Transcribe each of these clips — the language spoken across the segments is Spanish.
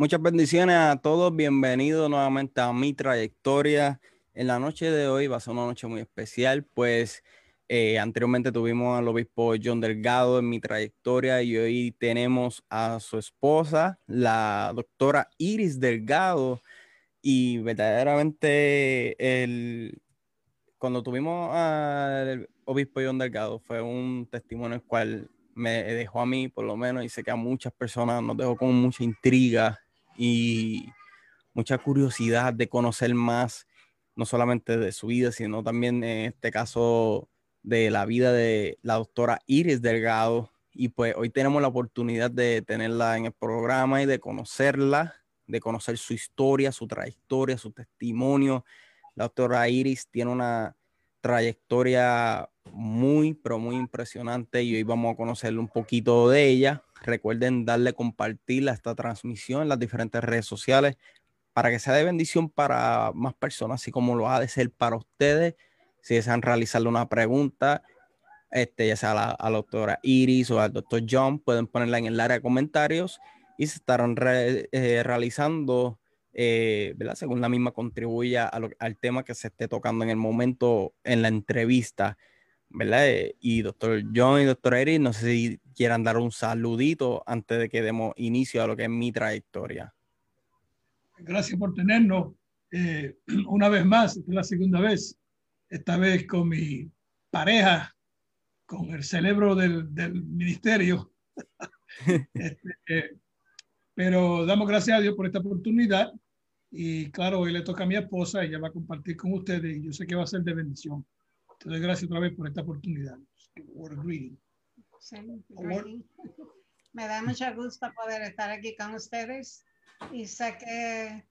Muchas bendiciones a todos. Bienvenidos nuevamente a mi trayectoria. En la noche de hoy va a ser una noche muy especial, pues eh, anteriormente tuvimos al obispo John Delgado en mi trayectoria y hoy tenemos a su esposa, la doctora Iris Delgado. Y verdaderamente el, cuando tuvimos al obispo John Delgado fue un testimonio el cual me dejó a mí, por lo menos, y sé que a muchas personas nos dejó con mucha intriga y mucha curiosidad de conocer más, no solamente de su vida, sino también en este caso de la vida de la doctora Iris Delgado. Y pues hoy tenemos la oportunidad de tenerla en el programa y de conocerla, de conocer su historia, su trayectoria, su testimonio. La doctora Iris tiene una trayectoria muy, pero muy impresionante y hoy vamos a conocerle un poquito de ella. Recuerden darle compartir a esta transmisión en las diferentes redes sociales para que sea de bendición para más personas, así como lo ha de ser para ustedes. Si desean realizarle una pregunta, este, ya sea a la, doctora Iris o al doctor John, pueden ponerla en el área de comentarios y se estarán eh, realizando, eh, ¿verdad? Según la misma contribuya al tema que se esté tocando en el momento en la entrevista. ¿verdad? Eh, y doctor John y doctor Eric, no sé si quieran dar un saludito antes de que demos inicio a lo que es mi trayectoria. Gracias por tenernos eh, una vez más, esta es la segunda vez, esta vez con mi pareja, con el cerebro del, del ministerio. este, eh, pero damos gracias a Dios por esta oportunidad y claro, hoy le toca a mi esposa, ella va a compartir con ustedes y yo sé que va a ser de bendición. Te doy gracias otra vez por esta oportunidad. Me da mucho gusto poder estar aquí con ustedes y sé que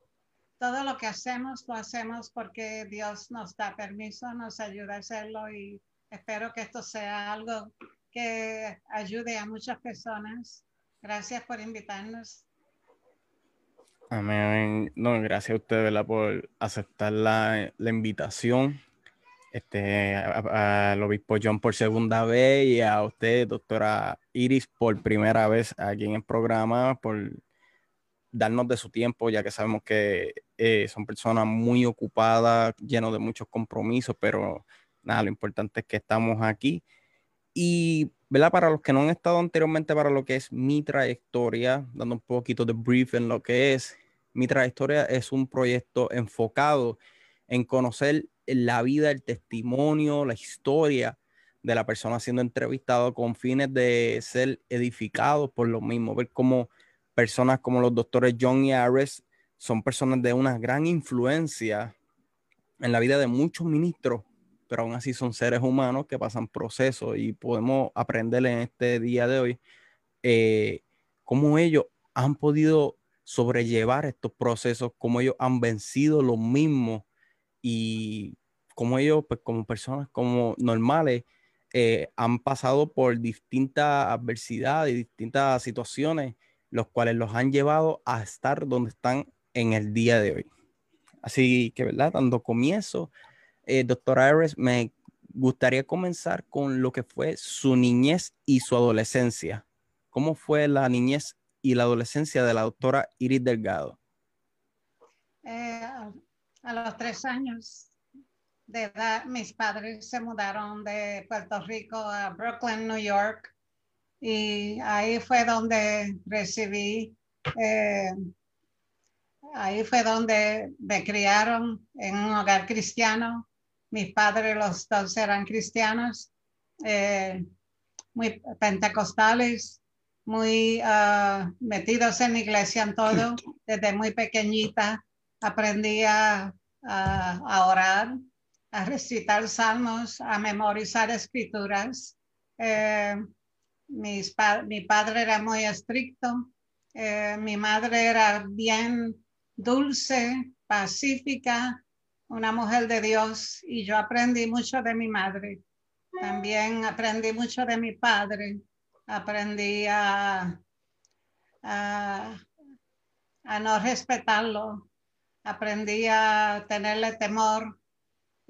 todo lo que hacemos lo hacemos porque Dios nos da permiso, nos ayuda a hacerlo y espero que esto sea algo que ayude a muchas personas. Gracias por invitarnos. Amén. No, gracias a usted, por aceptar la, la invitación este, al obispo John por segunda vez y a usted, doctora Iris, por primera vez aquí en el programa, por darnos de su tiempo, ya que sabemos que eh, son personas muy ocupadas, llenos de muchos compromisos, pero nada, lo importante es que estamos aquí. Y, ¿verdad? Para los que no han estado anteriormente, para lo que es mi trayectoria, dando un poquito de brief en lo que es, mi trayectoria es un proyecto enfocado en conocer la vida, el testimonio, la historia de la persona siendo entrevistado con fines de ser edificados por lo mismo, ver cómo personas como los doctores John y Ares son personas de una gran influencia en la vida de muchos ministros, pero aún así son seres humanos que pasan procesos y podemos aprender en este día de hoy eh, cómo ellos han podido sobrellevar estos procesos, cómo ellos han vencido los mismos y como ellos, pues como personas como normales, eh, han pasado por distintas adversidades y distintas situaciones, los cuales los han llevado a estar donde están en el día de hoy. Así que, ¿verdad? Dando comienzo, eh, doctora Ares, me gustaría comenzar con lo que fue su niñez y su adolescencia. ¿Cómo fue la niñez y la adolescencia de la doctora Iris Delgado? Eh, a los tres años de edad, mis padres se mudaron de Puerto Rico a Brooklyn, New York, y ahí fue donde recibí, eh, ahí fue donde me criaron en un hogar cristiano. Mis padres, los dos eran cristianos, eh, muy pentecostales, muy ah, metidos en iglesia en todo. Desde muy pequeñita aprendí a orar a recitar salmos, a memorizar escrituras. Eh, mi padre era muy estricto, eh, mi madre era bien dulce, pacífica, una mujer de Dios y yo aprendí mucho de mi madre. También aprendí mucho de mi padre. Aprendí a, no respetarlo. Aprendí a tenerle temor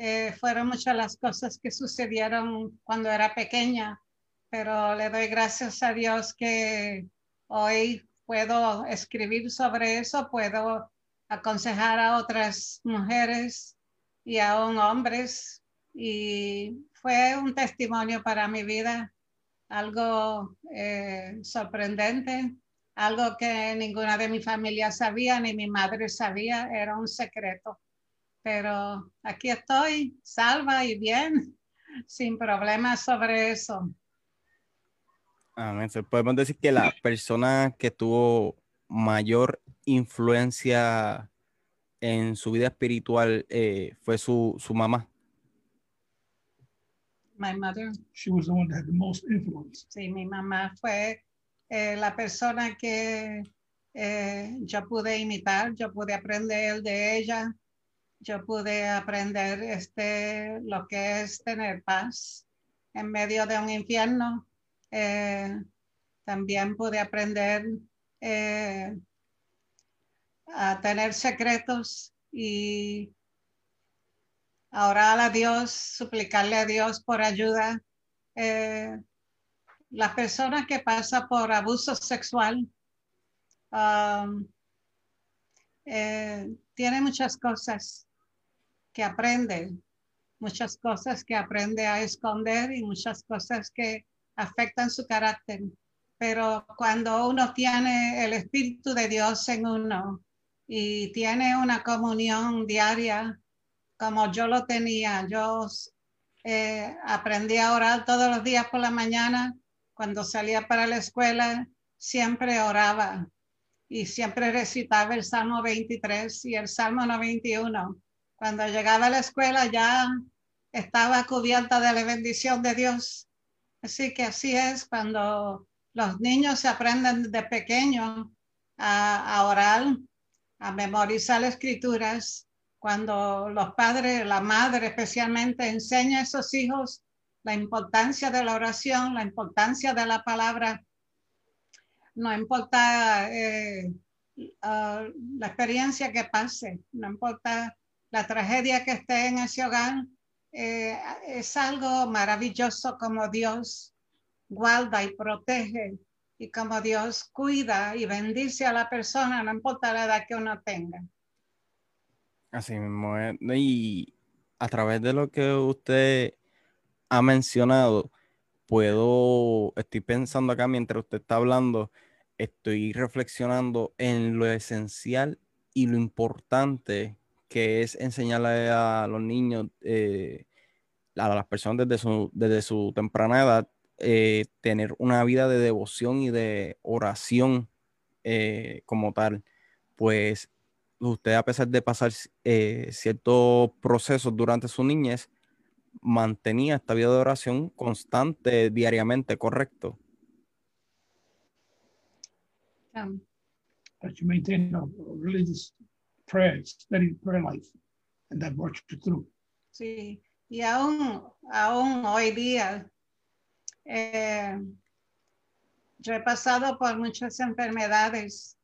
eh, fueron muchas las cosas que sucedieron cuando era pequeña, pero le doy gracias a Dios que hoy puedo escribir sobre eso, puedo aconsejar a otras mujeres y aún hombres. Y fue un testimonio para mi vida, algo eh, sorprendente, algo que ninguna de mi familia sabía, ni mi madre sabía, era un secreto. Pero aquí estoy, salva y bien, sin problemas sobre eso. Podemos decir que la persona que tuvo mayor influencia en su vida espiritual eh, fue su, su mamá. My mother. She was the one that had the most influence. Sí, mi mamá fue eh, la persona que eh, yo pude imitar, yo pude aprender de ella, yo pude aprender este, lo que es tener paz en medio de un infierno. Eh, también pude aprender eh, a tener secretos y a orar a Dios, suplicarle a Dios por ayuda. Eh, las personas que pasan por abuso sexual um, tienen muchas cosas que aprende, muchas cosas que aprende a esconder y muchas cosas que afectan su carácter. Pero cuando uno tiene el Espíritu de Dios en uno y tiene una comunión diaria, como yo lo tenía, yo eh, aprendí a orar todos los días por la mañana. Cuando salía para la escuela, siempre oraba y siempre recitaba el Salmo 23 y el Salmo 91. Cuando llegaba a la escuela ya estaba cubierta de la bendición de Dios. Así que así es cuando los niños se aprenden de pequeño a, orar, a memorizar escrituras, cuando los padres, la madre especialmente, enseña a esos hijos la importancia de la oración, la importancia de la palabra, no importa eh, ah, la experiencia que pase, no importa la tragedia que esté en ese hogar, eh, es algo maravilloso como Dios guarda y protege y como Dios cuida y bendice a la persona, no importa la edad que uno tenga. Así mismo Y a través de lo que usted ha mencionado, puedo, estoy pensando acá mientras usted está hablando, estoy reflexionando en lo esencial y lo importante que es enseñarle a los niños, eh, a las personas desde su, desde su temprana edad, eh, tener una vida de devoción y de oración eh, como tal. Pues usted, a pesar de pasar ciertos procesos durante su niñez, mantenía esta vida de oración constante diariamente, ¿correcto? Um, you maintain a religious prayer, life, and that works you through. Sí, y aún, aún hoy día, eh, yo he pasado por muchas enfermedades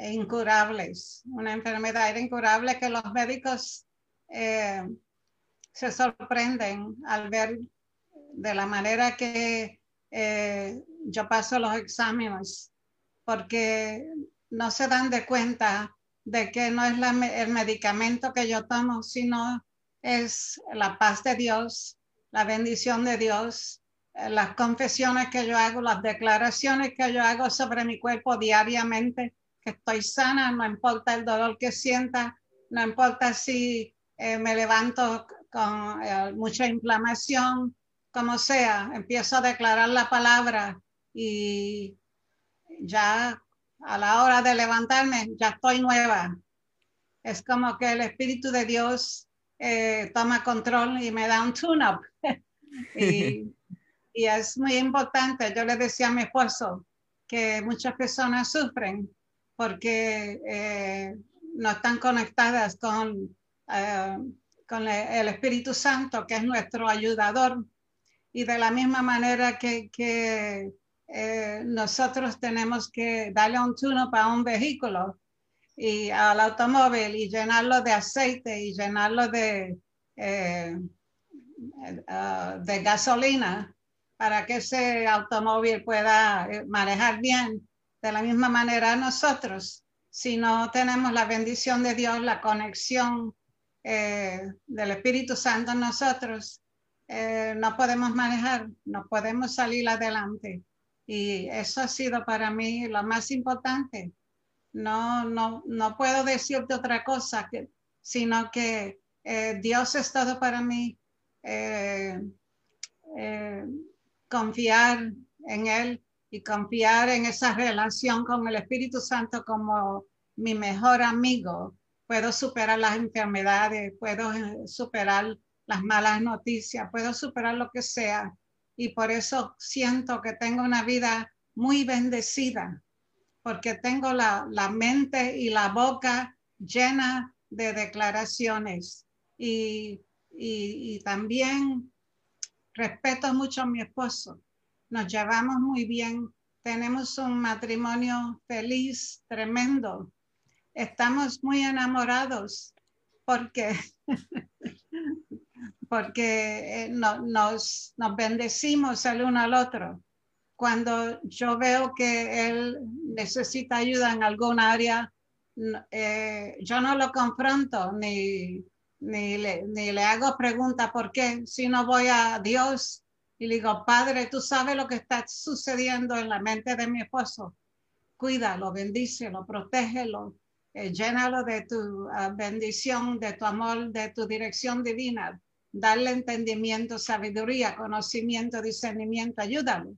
incurables, una enfermedad incurable que los médicos eh, se sorprenden al ver de la manera que eh, yo paso los exámenes, porque no se dan de cuenta de que no es el medicamento que yo tomo, sino es la paz de Dios, la bendición de Dios, eh, las confesiones que yo hago, las declaraciones que yo hago sobre mi cuerpo diariamente, que estoy sana, no importa el dolor que sienta, no importa si eh, me levanto con eh, mucha inflamación, como sea, empiezo a declarar la palabra y ya a la hora de levantarme, ya estoy nueva. Es como que el Espíritu de Dios eh, toma control y me da un tune-up. y, es muy importante. Yo le decía a mi esposo que muchas personas sufren porque eh, no están conectadas con, eh, con el Espíritu Santo, que es nuestro ayudador. Y de la misma manera que, que eh, nosotros tenemos que darle un tuno para un vehículo y al automóvil y llenarlo de aceite y llenarlo de, eh, eh, de gasolina para que ese automóvil pueda manejar bien. De la misma manera nosotros, si no tenemos la bendición de Dios, la conexión eh, del Espíritu Santo en nosotros, eh, no podemos manejar, no podemos salir adelante. Y eso ha sido para mí lo más importante. No, no, no puedo decirte otra cosa, que, sino que eh, Dios es todo para mí. confiar en Él y confiar en esa relación con el Espíritu Santo como mi mejor amigo puedo superar las enfermedades, puedo eh, superar las malas noticias, puedo superar lo que sea. Y por eso siento que tengo una vida muy bendecida, porque tengo la, mente y la boca llena de declaraciones. Y, y también respeto mucho a mi esposo. Nos llevamos muy bien. Tenemos un matrimonio feliz, tremendo estamos muy enamorados porque, porque eh, nos, nos bendecimos el uno al otro. Cuando yo veo que él necesita ayuda en alguna área, eh, yo no lo confronto ni, ni, le, ni le hago pregunta por qué, sino voy a Dios y le digo, Padre, tú sabes lo que está sucediendo en la mente de mi esposo. Cuídalo, bendícelo, protégelo, eh, llénalo de tu ah, bendición, de tu amor, de tu dirección divina. Darle entendimiento, sabiduría, conocimiento, discernimiento, ayúdalo.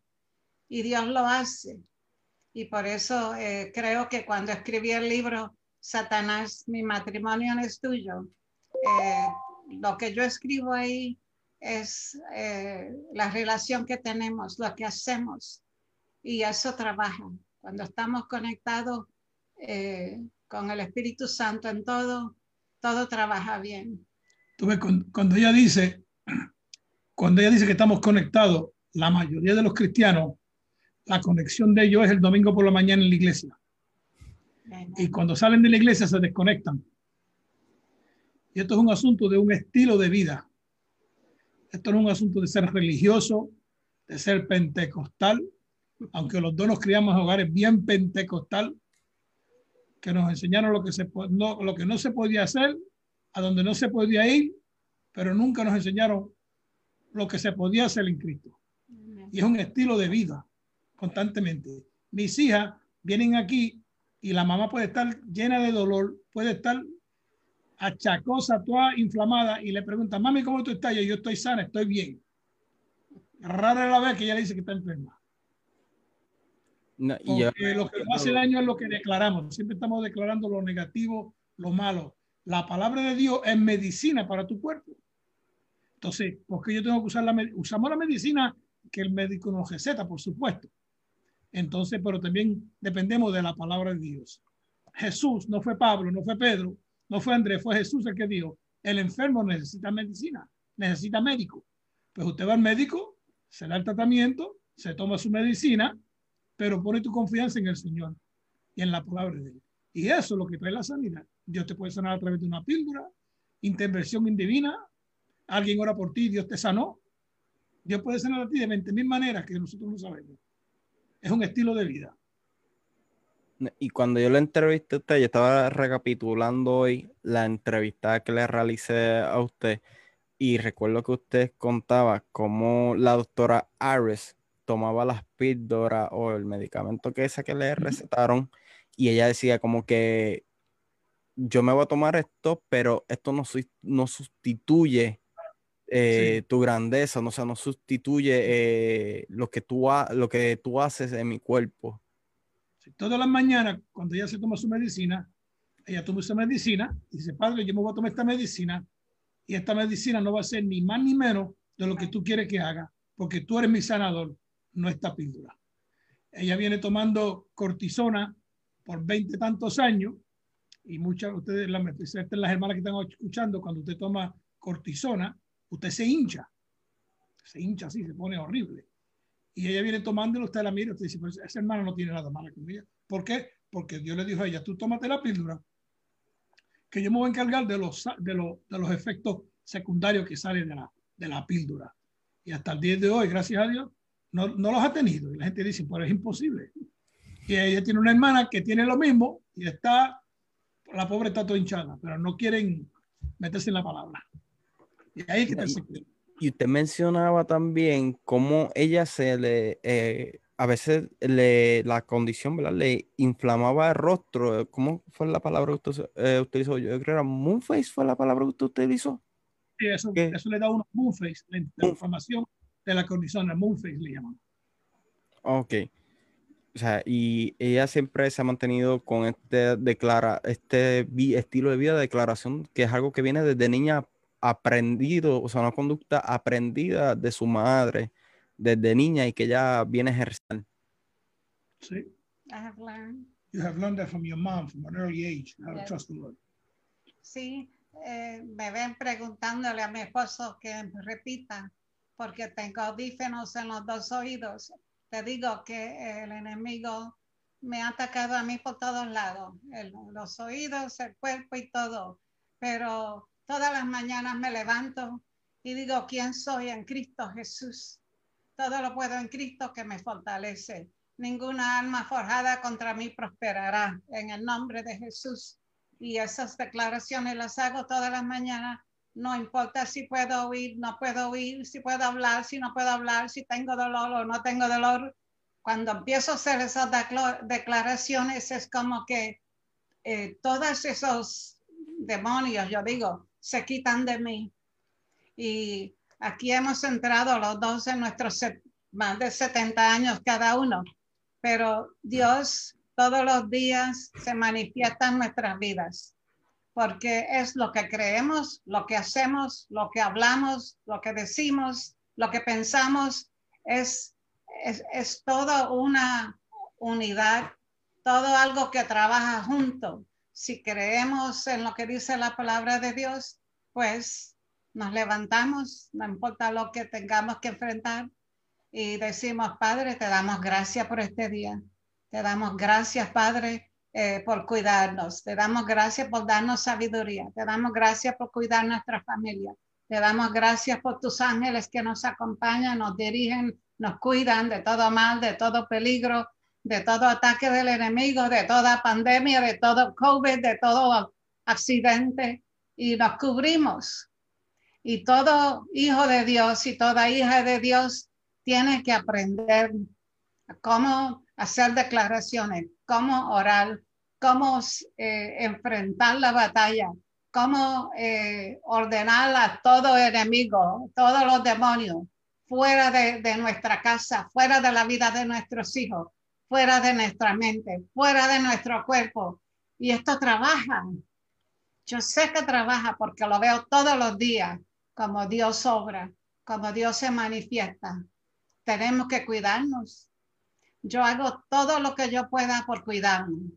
Y Dios lo hace. Y por eso eh, creo que cuando escribí el libro Satanás, mi matrimonio no es tuyo, eh, lo que yo escribo ahí es la relación que tenemos, lo que hacemos. Y eso trabaja. Cuando estamos conectados, con el Espíritu Santo en todo, todo trabaja bien. Tú ves, cuando ella dice, cuando ella dice que estamos conectados, la mayoría de los cristianos, la conexión de ellos es el domingo por la mañana en la iglesia. Y cuando salen de la iglesia se desconectan. Y esto es un asunto de un estilo de vida. Esto no es un asunto de ser religioso, de ser pentecostal, aunque los dos nos criamos en hogares bien pentecostal, que nos enseñaron lo que, se, no, lo que no se podía hacer, a donde no se podía ir, pero nunca nos enseñaron lo que se podía hacer en Cristo. Y es un estilo de vida constantemente. Mis hijas vienen aquí y la mamá puede estar llena de dolor, puede estar achacosa, toda inflamada, y le pregunta, mami, ¿cómo tú estás? Y yo estoy sana, estoy bien. Rara la vez que ella le dice que está enferma y lo que nos hace daño es lo que declaramos. Siempre estamos declarando lo negativo, lo malo. La palabra de Dios es medicina para tu cuerpo. Entonces, ¿por qué yo tengo que usar la? Usamos la medicina que el médico nos receta, por supuesto. Entonces, pero también dependemos de la palabra de Dios. Jesús, no fue Pablo, no fue Pedro, no fue Andrés, fue Jesús el que dijo, el enfermo necesita medicina, necesita médico. Pues usted va al médico, se da el tratamiento, se toma su medicina pero pone tu confianza en el Señor y en la palabra de Él. Y eso es lo que trae la sanidad. Dios te puede sanar a través de una píldora, intervención indivina, alguien ora por ti, Dios te sanó. Dios puede sanar a ti de 20 mil maneras que nosotros no sabemos. Es un estilo de vida. Y cuando yo le entrevisté a usted, yo estaba recapitulando hoy la entrevista que le realicé a usted y recuerdo que usted contaba cómo la doctora Ares tomaba las píldoras o el medicamento que esa que le recetaron y ella decía como que yo me voy a tomar esto, pero esto no, no sustituye eh, tu grandeza, no, sea, no sustituye eh, lo, que tú lo que tú haces en mi cuerpo. todas las mañanas, cuando ella se toma su medicina, ella toma su medicina y dice, padre, yo me voy a tomar esta medicina y esta medicina no va a ser ni más ni menos de lo que tú quieres que haga, porque tú eres mi sanador no esta píldora. Ella viene tomando cortisona por veinte tantos años y muchas de ustedes, las hermanas que están escuchando, cuando usted toma cortisona, usted se hincha, se hincha así, se pone horrible. Y ella viene tomándolo, usted la mira, usted dice, pues esa hermana no tiene nada malo con ella. ¿Por qué? Porque Dios le dijo a ella, tú tómate la píldora, que yo me voy a encargar de los, de los, de los efectos secundarios que salen de la, de la píldora. Y hasta el día de hoy, gracias a Dios, no, no los ha tenido. Y la gente dice, pues es imposible. Y ella tiene una hermana que tiene lo mismo y está, la pobre está toda hinchada, pero no quieren meterse en la palabra. Y ahí que y, usted mencionaba también cómo ella se le, eh, a veces le, la condición, ¿verdad? Le inflamaba el rostro. ¿Cómo fue la palabra que usted eh, utilizó? Yo creo que era moonface, fue la palabra que usted utilizó. Sí, eso, eso le da un moonface, la, la información de la condición, el moonface le llaman. Ok. O sea, y ella siempre se ha mantenido con este, declara, este estilo de vida de declaración, que es algo que viene desde niña aprendido, o sea, una conducta aprendida de su madre desde niña y que ya viene a ejercer. Sí. I have learned. You have learned that from your mom from an early age, how to trust the Lord. Sí, eh, me ven preguntándole a mi esposo que repita, porque tengo audífonos en los dos oídos te digo que el enemigo me ha atacado a mí por todos lados, los oídos, el cuerpo y todo. Pero todas las mañanas me levanto y digo, ¿quién soy en Cristo Jesús? Todo lo puedo en Cristo que me fortalece. Ninguna alma forjada contra mí prosperará en el nombre de Jesús. Y esas declaraciones las hago todas las mañanas no importa si puedo oír, no puedo oír, si puedo hablar, si no puedo hablar, si tengo dolor o no tengo dolor. Cuando empiezo a hacer esas declaraciones es como que eh, todos esos demonios, yo digo, se quitan de mí. Y aquí hemos entrado los dos en nuestros más de 70 años cada uno, pero Dios todos los días se manifiesta en nuestras vidas porque es lo que creemos, lo que hacemos, lo que hablamos, lo que decimos, lo que pensamos, es, es, es toda una unidad, todo algo que trabaja junto. Si creemos en lo que dice la palabra de Dios, pues nos levantamos, no importa lo que tengamos que enfrentar, y decimos, Padre, te damos gracias por este día. Te damos gracias, Padre, eh, por cuidarnos. Te damos gracias por darnos sabiduría. Te damos gracias por cuidar nuestra familia. Te damos gracias por tus ángeles que nos acompañan, nos dirigen, nos cuidan de todo mal, de todo peligro, de todo ataque del enemigo, de toda pandemia, de todo COVID, de todo accidente. Y nos cubrimos. Y todo hijo de Dios y toda hija de Dios tiene que aprender cómo hacer declaraciones, cómo orar, cómo eh, enfrentar la batalla, cómo eh, ordenar a todo enemigo, todos los demonios, fuera de, de, nuestra casa, fuera de la vida de nuestros hijos, fuera de nuestra mente, fuera de nuestro cuerpo. Y esto trabaja. Yo sé que trabaja porque lo veo todos los días, como Dios obra, como Dios se manifiesta. Tenemos que cuidarnos. Yo hago todo lo que yo pueda por cuidarme.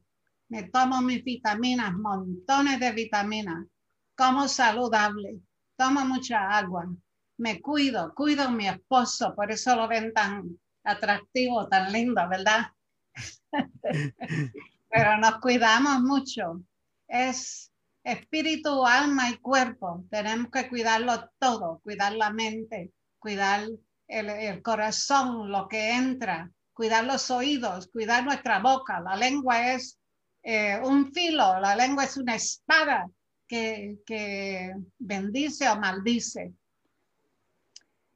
Me tomo mis vitaminas, montones de vitaminas, como saludable, tomo mucha agua, me cuido, cuido a mi esposo, por eso lo ven tan atractivo, tan lindo, ¿verdad? Pero nos cuidamos mucho. Es espíritu, alma y cuerpo. Tenemos que cuidarlo todo, cuidar la mente, cuidar el, el corazón, lo que entra, cuidar los oídos, cuidar nuestra boca. La lengua es eh, un filo, la lengua es una espada que, bendice o maldice.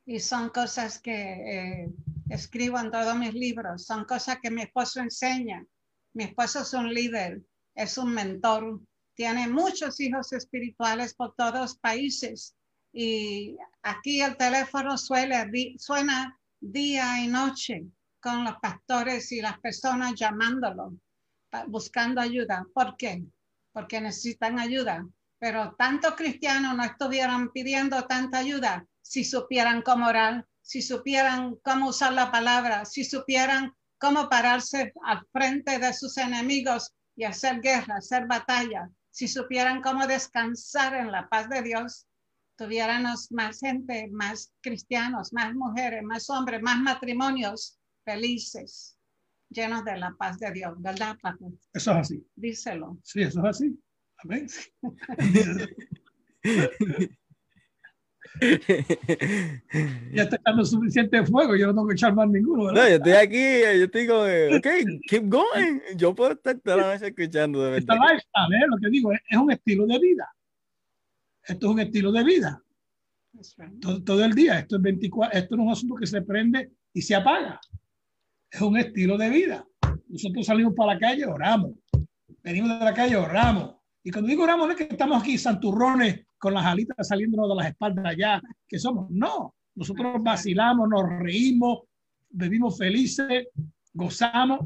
Y son cosas que eh, escribo en todos mis libros, son cosas que mi esposo enseña. Mi esposo es un líder, es un mentor, tiene muchos hijos espirituales por todos los países. Y aquí el teléfono suele, suena día y noche con los pastores y las personas llamándolo buscando ayuda. ¿Por qué? Porque necesitan ayuda. Pero tantos cristianos no estuvieran pidiendo tanta ayuda si supieran cómo orar, si supieran cómo usar la palabra, si supieran cómo pararse al frente de sus enemigos y hacer guerra, hacer batalla, si supieran cómo descansar en la paz de Dios, tuviéramos más gente, más cristianos, más mujeres, más hombres, más matrimonios felices llenos de la paz de Dios, ¿verdad, Paco? Eso es así. Díselo. Sí, eso es así. Amén. ya está echando suficiente fuego, yo no tengo que echar más ninguno. ¿verdad? No, yo estoy aquí, yo estoy como, ok, keep going. Yo puedo estar toda la noche escuchando. De Esta lifestyle, ¿eh? lo que digo, es, es un estilo de vida. Esto es un estilo de vida. Todo, todo el día. Esto es 24, esto no es un asunto que se prende y se apaga. Es un estilo de vida. Nosotros salimos para la calle, oramos. Venimos de la calle, oramos. Y cuando digo oramos, no es que estamos aquí santurrones con las alitas saliéndonos de las espaldas ya, que somos. No, nosotros vacilamos, nos reímos, vivimos felices, gozamos,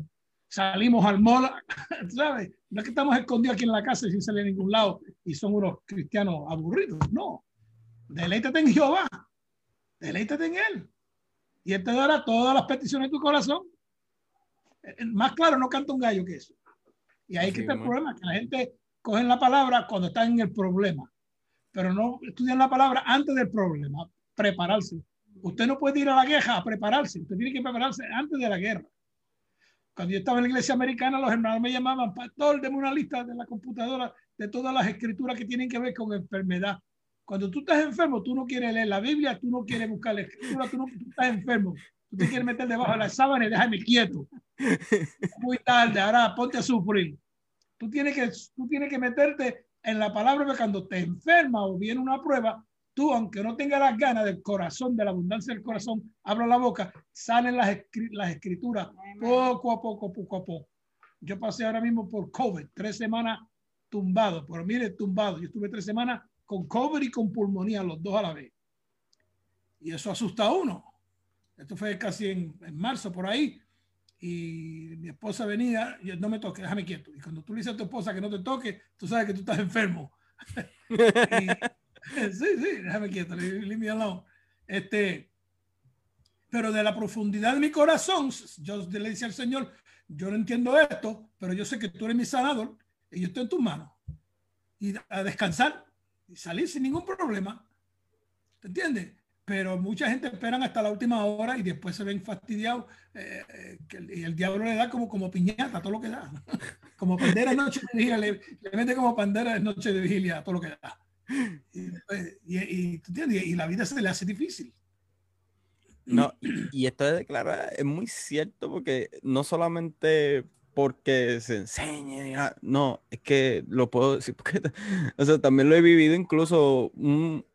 salimos al mall, ¿sabes? No es que estamos escondidos aquí en la casa sin salir a ningún lado y son unos cristianos aburridos, no. Deleítate en Jehová, deleítate en Él. Y Él te dará todas las peticiones de tu corazón. Eh, Más claro, no canta un gallo que eso. Y ahí que está el problema, que la gente coge la palabra cuando están en el problema, pero no estudian la palabra antes del problema, prepararse. Usted no puede ir a la guerra a prepararse, usted tiene que prepararse antes de la guerra. Cuando yo estaba en la iglesia americana, los hermanos me llamaban, pastor, deme una lista de la computadora de todas las escrituras que tienen que ver con enfermedad. Cuando tú estás enfermo, tú no quieres leer la Biblia, tú no quieres buscar la escritura, tú, no, tú estás enfermo. Tú te quieres meter debajo de la sábana y déjame quieto. Muy tarde, ahora ponte a sufrir. Tú tienes que, tú tienes que meterte en la palabra de cuando te enferma o viene una prueba, tú, aunque no tengas las ganas del corazón, de la abundancia del corazón, abra la boca, salen las, las escrituras poco a poco, poco a poco. Yo pasé ahora mismo por COVID, tres semanas tumbado, pero mire, tumbado. Yo estuve tres semanas con COVID y con pulmonía, los dos a la vez. Y eso asusta a uno. Esto fue casi en, en marzo, por ahí. Y mi esposa venía, y yo, no me toque, déjame quieto. Y cuando tú le dices a tu esposa que no te toque, tú sabes que tú estás enfermo. Y- sí, sí, déjame quieto, leave leave me alone. Este, pero de la profundidad de mi corazón, yo le decía al Señor, yo no entiendo esto, pero yo sé que tú eres mi sanador y yo estoy en tus manos. Y a descansar y salir sin ningún problema. ¿Te entiendes? Pero mucha gente esperan hasta la última hora y después se ven fastidiados. eh, eh, que el, y el diablo le da como, como piñata, todo lo que da. Como pandera de noche de vigilia, le, le mete como pandera de noche de vigilia, todo lo que da. Y, después- y, y, y la vida se le hace difícil. No, y, esto de declarar es muy cierto porque no solamente porque se enseñe, nada, no, es que lo puedo decir porque, o sea, también lo he vivido incluso un,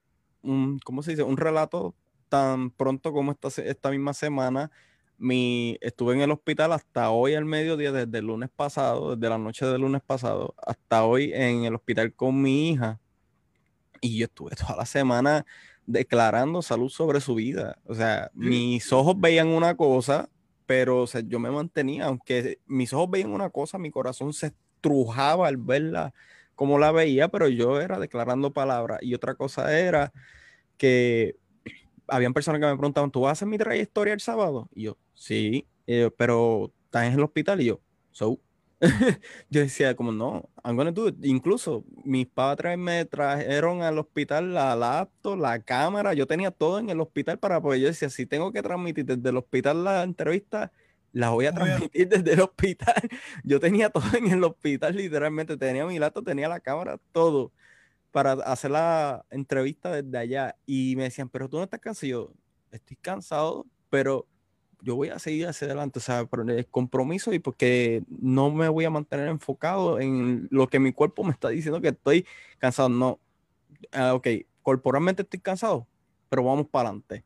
un ¿cómo se dice? Un relato tan pronto como esta, esta misma semana. Mi, estuve en el hospital hasta hoy al mediodía, desde el lunes pasado, desde la noche del lunes pasado, hasta hoy en el hospital con mi hija. Y yo estuve toda la semana declarando salud sobre su vida. O sea, mis ojos veían una cosa, pero o sea, yo me mantenía, aunque mis ojos veían una cosa, mi corazón se estrujaba al verla como la veía, pero yo era declarando palabras. Y otra cosa era que habían personas que me preguntaban, ¿tú vas a hacer mi trayectoria el sábado? Y yo, sí, yo, pero estás en el hospital y yo, so. yo decía como no, I'm gonna do it. Incluso mis padres me trajeron al hospital la laptop, la cámara, yo tenía todo en el hospital para poder, yo decía, si tengo que transmitir desde el hospital la entrevista, la voy a transmitir desde el hospital. Yo tenía todo en el hospital, literalmente, tenía mi laptop, tenía la cámara, todo para hacer la entrevista desde allá. Y me decían, pero tú no estás cansado. Y yo, estoy cansado, pero yo voy a seguir hacia adelante, o sea, por el compromiso y porque no me voy a mantener enfocado en lo que mi cuerpo me está diciendo que estoy cansado. No, Ah, ok, corporalmente estoy cansado, pero vamos para adelante.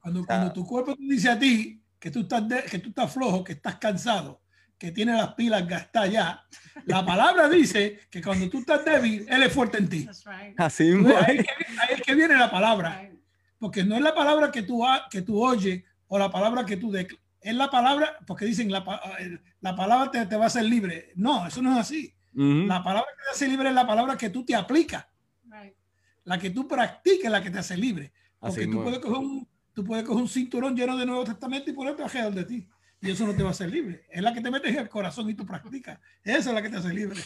Cuando, sea- cuando tu cuerpo te dice a ti que tú, estás de- que tú estás flojo, que estás cansado, que tienes las pilas gastadas ya, la palabra dice que cuando tú estás débil, Él es fuerte en ti. That's right. Así Ahí es. que, ahí es que viene la palabra, Right. porque no es la palabra que tú, que tú oyes o la palabra que tú declaras. Es la palabra, porque dicen la, la palabra te, te va a hacer libre. No, eso no es así. Ujú. La palabra que te hace libre es la palabra que tú te aplicas, Right. la que tú practicas, es la que te hace libre. Así Porque tú mismo puedes, es. coger un, tú puedes coger un cinturón lleno de Nuevo Testamento y ponerte alrededor de ti. Y eso no te va a hacer libre. Es la que te metes en el corazón y tú practicas. Esa es la que te hace libre.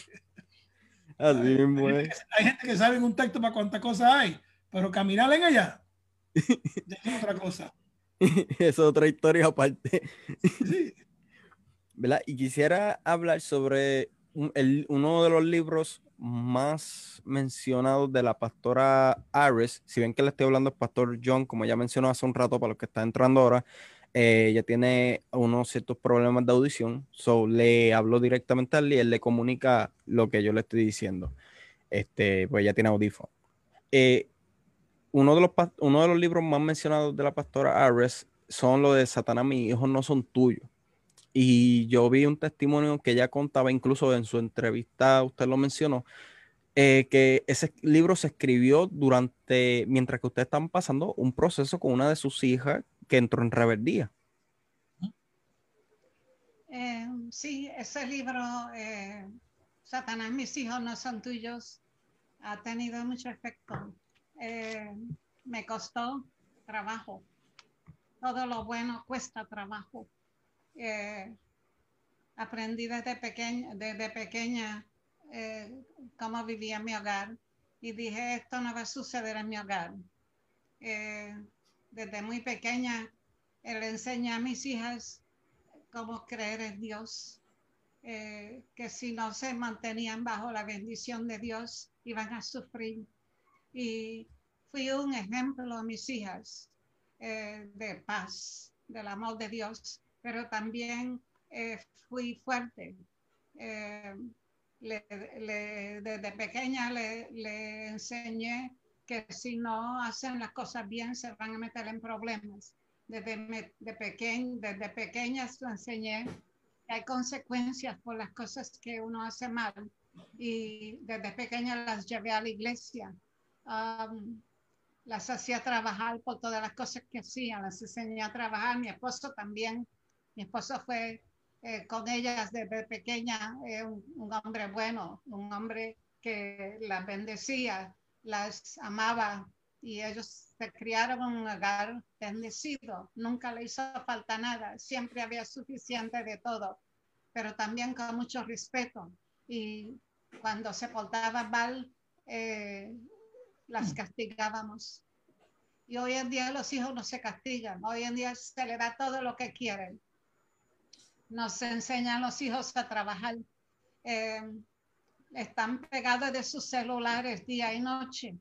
Así Hay mismo gente, que, hay gente que sabe en un texto para cuántas cosas hay, pero caminar en ya es otra cosa. Es otra historia aparte. Sí. ¿verdad? Y quisiera hablar sobre un- el- uno de los libros más mencionados de la pastora Ares, si ven que le estoy hablando al pastor John, como ya mencionó hace un rato para los que están entrando ahora, eh, ella tiene unos ciertos problemas de audición, so le hablo directamente a él y él le comunica lo que yo le estoy diciendo. Este, pues ella tiene audífono. Eh, uno, de los, uno de los libros más mencionados de la pastora Ares son los de Satanás, mis hijos no son tuyos. Y yo vi un testimonio que ella contaba, incluso en su entrevista, usted lo mencionó, eh, que ese libro se escribió durante, mientras que ustedes estaban pasando un proceso con una de sus hijas que entró en rebeldía. Eh, sí, ese libro, eh, Satanás, mis hijos no son tuyos, ha tenido mucho efecto. me costó trabajo. Todo lo bueno cuesta trabajo eh, aprendí desde pequeña, desde pequeña eh, cómo vivía mi hogar y dije, esto no va a suceder en mi hogar. Eh, desde muy pequeña le enseñé a mis hijas cómo creer en Dios, que si no se mantenían bajo la bendición de Dios, iban a sufrir. Y fui un ejemplo a mis hijas de paz, del amor de Dios pero también eh, fui fuerte. Eh, desde pequeña le, enseñé que si no hacen las cosas bien se van a meter en problemas. Desde, de pequeñ, desde pequeñas le enseñé que hay consecuencias por las cosas que uno hace mal. Y desde pequeña las llevé a la iglesia. Um, las hacía trabajar por todas las cosas que hacían, las enseñé a trabajar. Mi esposo también mi esposo fue eh, con ellas desde pequeña eh, un, hombre bueno, un hombre que las bendecía, las amaba y ellos se criaron en un hogar bendecido. Nunca le hizo falta nada, siempre había suficiente de todo, pero también con mucho respeto. Y cuando se portaba mal, eh, las castigábamos. Y hoy en día los hijos no se castigan, hoy en día se le da todo lo que quieren nos enseñan los hijos a trabajar. Eh, están pegados de sus celulares día y noche,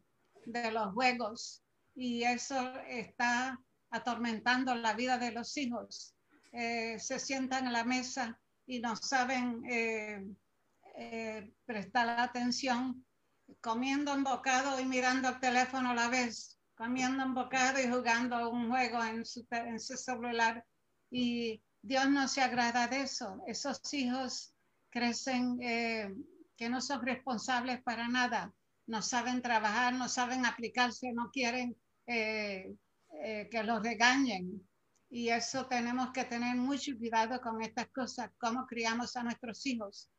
de los juegos, y eso está atormentando la vida de los hijos. Eh, se sientan en la mesa y no saben eh, prestar atención, comiendo un bocado y mirando el teléfono a la vez, comiendo un bocado y jugando un juego en su, en su celular. Y Dios no se agrada de eso. Esos hijos crecen eh, que no son responsables para nada, no saben trabajar, no saben aplicarse, no quieren eh, eh, que los regañen. Y eso tenemos que tener mucho cuidado con estas cosas, cómo criamos a nuestros hijos.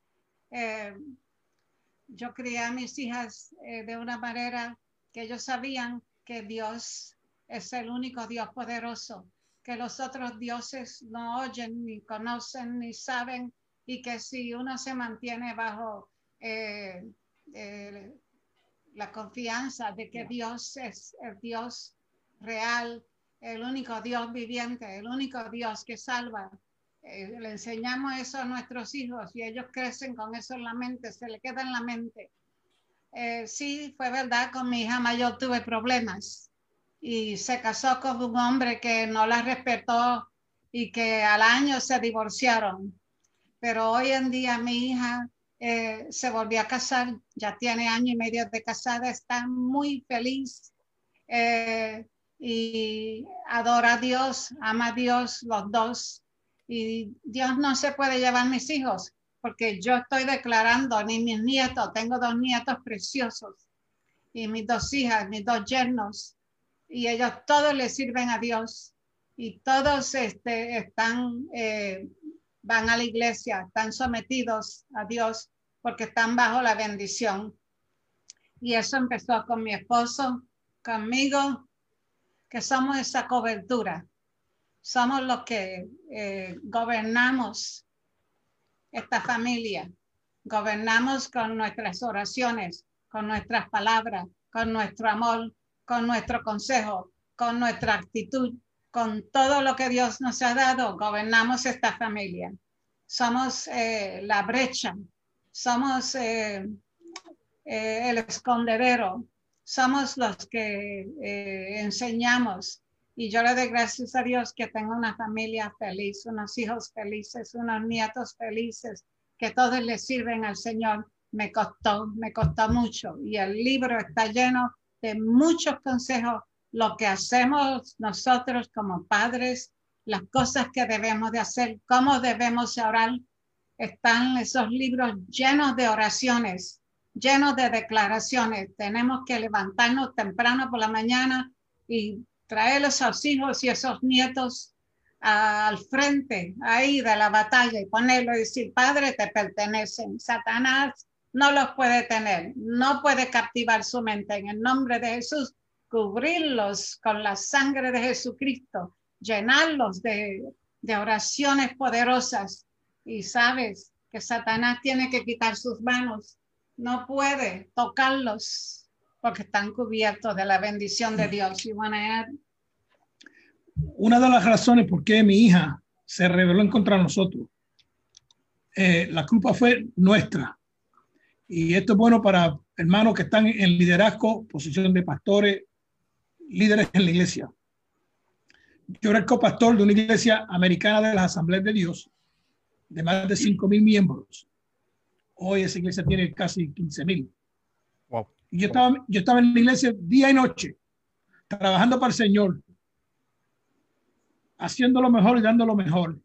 yo crié a mis hijas de una manera que ellos sabían que Dios es el único Dios poderoso que los otros dioses no oyen, ni conocen, ni saben, y que si uno se mantiene bajo eh, eh, la confianza de que Dios es el Dios real, el único Dios viviente, el único Dios que salva, eh, le enseñamos eso a nuestros hijos y ellos crecen con eso en la mente, se le queda en la mente. sí, fue verdad, con mi hija mayor tuve problemas y se casó con un hombre que no la respetó y que al año se divorciaron. Pero hoy en día mi hija eh, se volvió a casar, ya tiene año y medio de casada, está muy feliz eh, y adora a Dios, ama a Dios los dos. Y Dios no se puede llevar mis hijos porque yo estoy declarando ni mis nietos, tengo dos nietos preciosos y mis dos hijas, mis dos yernos, y ellos todos le sirven a Dios y todos este, están, eh, van a la iglesia, están sometidos a Dios porque están bajo la bendición. Y eso empezó con mi esposo, conmigo, que somos esa cobertura. Somos los que eh, gobernamos esta familia. Gobernamos con nuestras oraciones, con nuestras palabras, con nuestro amor, con nuestro consejo, con nuestra actitud, con todo lo que Dios nos ha dado, gobernamos esta familia. Somos eh, la brecha, somos eh, eh, el escondedero, somos los que enseñamos. Y yo le doy gracias a Dios que tengo una familia feliz, unos hijos felices, unos nietos felices, que todos le sirven al Señor. Me costó, me costó mucho. Y el libro está lleno de muchos consejos, lo que hacemos nosotros como padres, las cosas que debemos de hacer, cómo debemos orar. Están esos libros llenos de oraciones, llenos de declaraciones. Tenemos que levantarnos temprano por la mañana y traer a esos hijos y esos nietos al frente ahí de la batalla y ponerlo y decir, Padre, te pertenecen. Satanás no los puede tener, no puede captivar su mente. En el nombre de Jesús, cubrirlos con la sangre de Jesucristo, llenarlos de, de oraciones poderosas. Y sabes que Satanás tiene que quitar sus manos, no puede tocarlos porque están cubiertos de la bendición de Dios. Una de las razones por qué mi hija se rebeló en contra de nosotros, eh, la culpa fue nuestra y esto es bueno para hermanos que están en liderazgo, posición de pastores, líderes en la iglesia. Yo era el copastor de una iglesia americana de las Asambleas de Dios, de más de 5 mil miembros. Hoy esa iglesia tiene casi 15 mil. Wow. Y yo estaba, yo estaba en la iglesia día y noche, trabajando para el Señor, haciendo lo mejor y dando lo mejor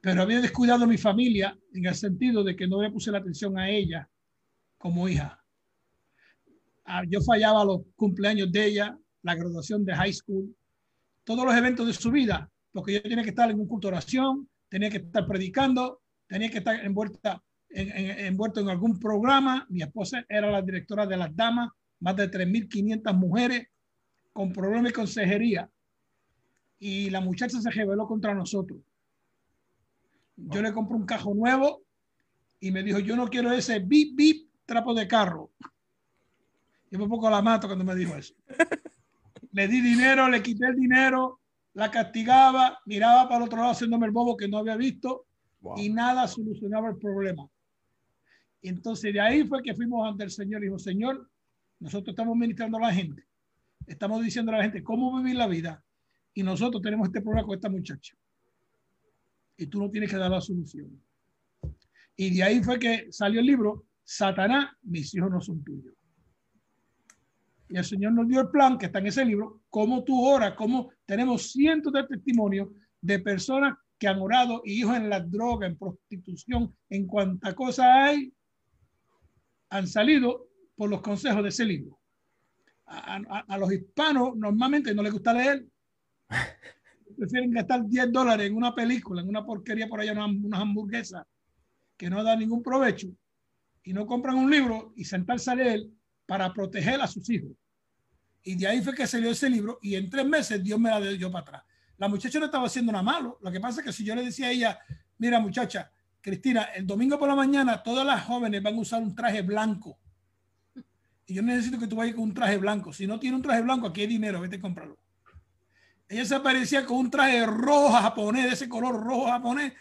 pero había descuidado a mi familia en el sentido de que no le puse la atención a ella como hija. Ah, yo fallaba los cumpleaños de ella, la graduación de high school, todos los eventos de su vida, porque yo tenía que estar en un culto oración, tenía que estar predicando, tenía que estar envuelta, en, envuelto en algún programa. Mi esposa era la directora de las damas, más de 3.500 mujeres con problemas de consejería. Y la muchacha se rebeló contra nosotros yo le compré un cajo nuevo y me dijo, yo no quiero ese bip, bip, trapo de carro. Yo me poco la mato cuando me dijo eso. le di dinero, le quité el dinero, la castigaba, miraba para el otro lado haciéndome el bobo que no había visto y nada solucionaba el problema. Entonces de ahí fue que fuimos ante el Señor y dijo, Señor, nosotros estamos ministrando a la gente, estamos diciendo a la gente cómo vivir la vida y nosotros tenemos este problema con esta muchacha y tú no tienes que dar la solución. Y de ahí fue que salió el libro, Satanás, mis hijos no son tuyos. Y el Señor nos dio el plan que está en ese libro, cómo tú oras, cómo tenemos cientos de testimonios de personas que han orado, hijos en la droga, en prostitución, en cuanta cosa hay, han salido por los consejos de ese libro. A, a los hispanos normalmente no les gusta leer prefieren gastar 10 dólares en una película, en una porquería por allá, unas hamburguesas que no da ningún provecho y no compran un libro y sentarse a leer para proteger a sus hijos. Y de ahí fue que salió ese libro y en tres meses Dios me la dio para atrás. La muchacha no estaba haciendo nada malo. Lo que pasa es que si yo le decía a ella, mira muchacha, Cristina, el domingo por la mañana todas las jóvenes van a usar un traje blanco. Y yo necesito que tú vayas con un traje blanco. Si no tiene un traje blanco, aquí hay dinero, vete a comprarlo. Ella se aparecía con un traje rojo japonés, de ese color rojo japonés,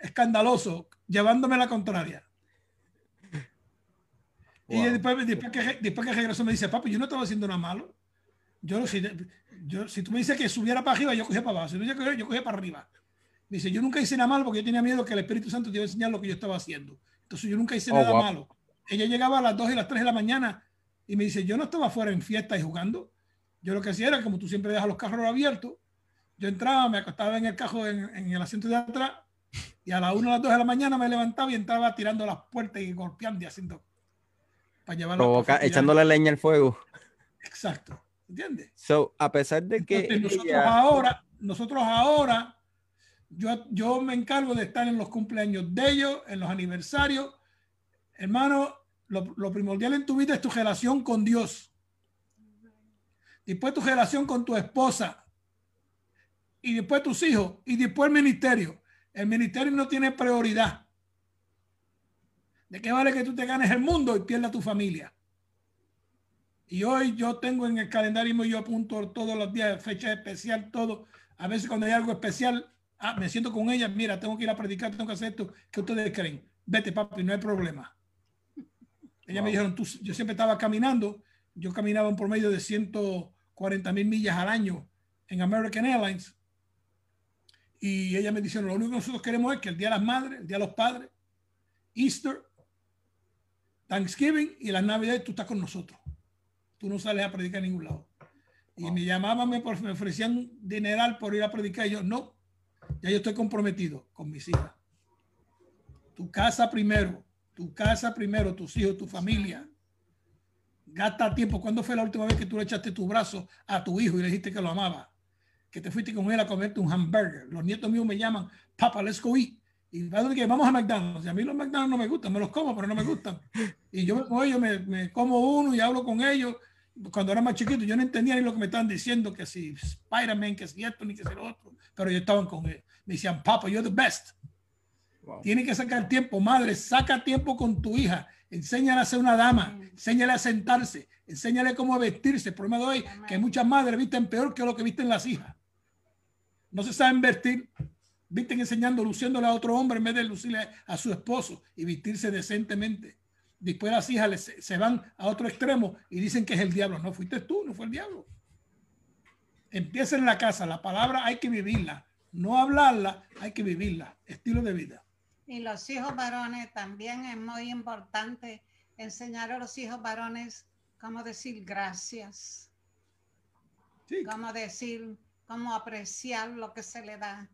escandaloso, llevándome la contraria. Y después, después, que, después que regresó me dice, papi, yo no estaba haciendo nada malo. Yo, si, yo, si tú me dices que subiera para arriba, yo cogía para abajo. Si no, yo cogía, yo cogía para arriba. Me dice, yo nunca hice nada malo porque yo tenía miedo que el Espíritu Santo te iba a enseñar lo que yo estaba haciendo. Entonces yo nunca hice oh, nada malo. Ella llegaba a las 2 y las 3 de la mañana y me dice, yo no estaba fuera en fiesta y jugando. Yo lo que hacía era, como tú siempre dejas los carros abiertos, yo entraba, me acostaba en el carro, en, el asiento de atrás, y a las 1 o las 2 de la mañana me levantaba y entraba tirando las puertas y golpeando y haciendo. Para llevarlo. echándole leña al fuego. Exacto. ¿Entiendes? So, a pesar de que. nosotros ahora, nosotros ahora, yo, yo me encargo de estar en los cumpleaños de ellos, en los aniversarios. Hermano, lo, lo primordial en tu vida es tu relación con Dios después tu relación con tu esposa, y después tus hijos, y después el ministerio. El ministerio no tiene prioridad. ¿De qué vale que tú te ganes el mundo y pierdas tu familia? Y hoy yo tengo en el calendario, yo apunto todos los días, fecha especial, todo. A veces cuando hay algo especial, ah, me siento con ella, mira, tengo que ir a predicar, tengo que hacer esto. ¿Qué ustedes creen? Vete, papi, no hay problema. Ella me dijeron, tú, yo siempre estaba caminando, yo caminaba por medio de 140 mil millas al año en American Airlines. Y ella me dijeron, lo único que nosotros queremos es que el Día de las Madres, el Día de los Padres, Easter, Thanksgiving y las Navidades tú estás con nosotros. Tú no sales a predicar en ningún lado. Y me llamaban, me, me ofrecían dineral por ir a predicar. Y yo, no, ya yo estoy comprometido con mis hijas. Tu casa primero, tu casa primero, tus hijos, tu familia. Gasta tiempo. ¿Cuándo fue la última vez que tú le echaste tu brazo a tu hijo y le dijiste que lo amaba? Que te fuiste con él a comerte un hamburger. Los nietos míos me llaman, papá, let's go eat. Y que vamos a McDonald's. Y a mí los McDonald's no me gustan, me los como, pero no me gustan. Y yo con ellos me, me como uno y hablo con ellos cuando era más chiquito, yo no entendía ni lo que me estaban diciendo, que si Spider-Man, que si esto, ni que si lo otro, pero yo estaban con él. Me decían, papá, you're the best. Tiene que sacar tiempo, madre, saca tiempo con tu hija, enséñale a ser una dama, enséñale a sentarse, enséñale cómo vestirse. El problema de hoy que muchas madres visten peor que lo que visten las hijas. No se saben vestir, visten enseñando, luciéndole a otro hombre en vez de lucirle a su esposo y vestirse decentemente. Después las hijas se van a otro extremo y dicen que es el diablo. No fuiste tú, no fue el diablo. Empieza en la casa. La palabra hay que vivirla. No hablarla, hay que vivirla. Estilo de vida. Y los hijos varones también es muy importante enseñar a los hijos varones cómo decir gracias. Cómo decir, cómo apreciar lo que se le da.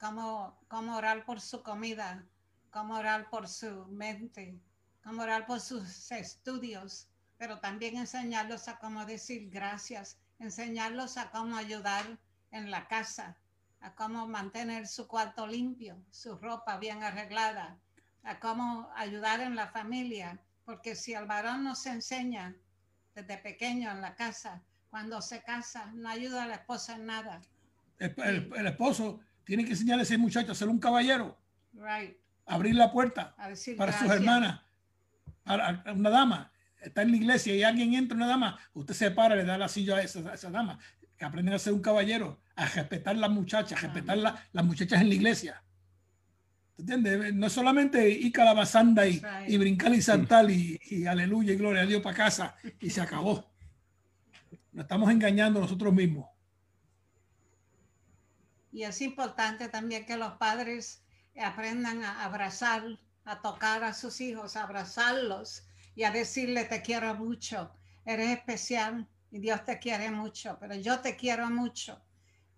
Cómo, cómo orar por su comida. Cómo orar por su mente cómo orar por sus estudios, pero también enseñarlos a cómo decir gracias, enseñarlos a cómo ayudar en la casa, a cómo mantener su cuarto limpio, su ropa bien arreglada, a cómo ayudar en la familia, porque si el varón no se enseña desde pequeño en la casa, cuando se casa, no ayuda a la esposa en nada. El, esposo tiene que enseñarle a ese muchacho a ser un caballero. Right. Abrir la puerta para sus hermanas una dama, está en la iglesia y alguien entra, una dama, usted se para, le da la silla a esa, esa dama, que aprenden a ser un caballero, a respetar a las muchachas, a respetar las muchachas en la iglesia. ¿Entiendes? No solamente ir calabazanda y, y brincar y saltar y, y, aleluya y gloria a Dios para casa y se acabó. Nos estamos engañando nosotros mismos. Y es importante también que los padres aprendan a abrazar a tocar a sus hijos, a abrazarlos y a decirle te quiero mucho, eres especial y Dios te quiere mucho, pero yo te quiero mucho.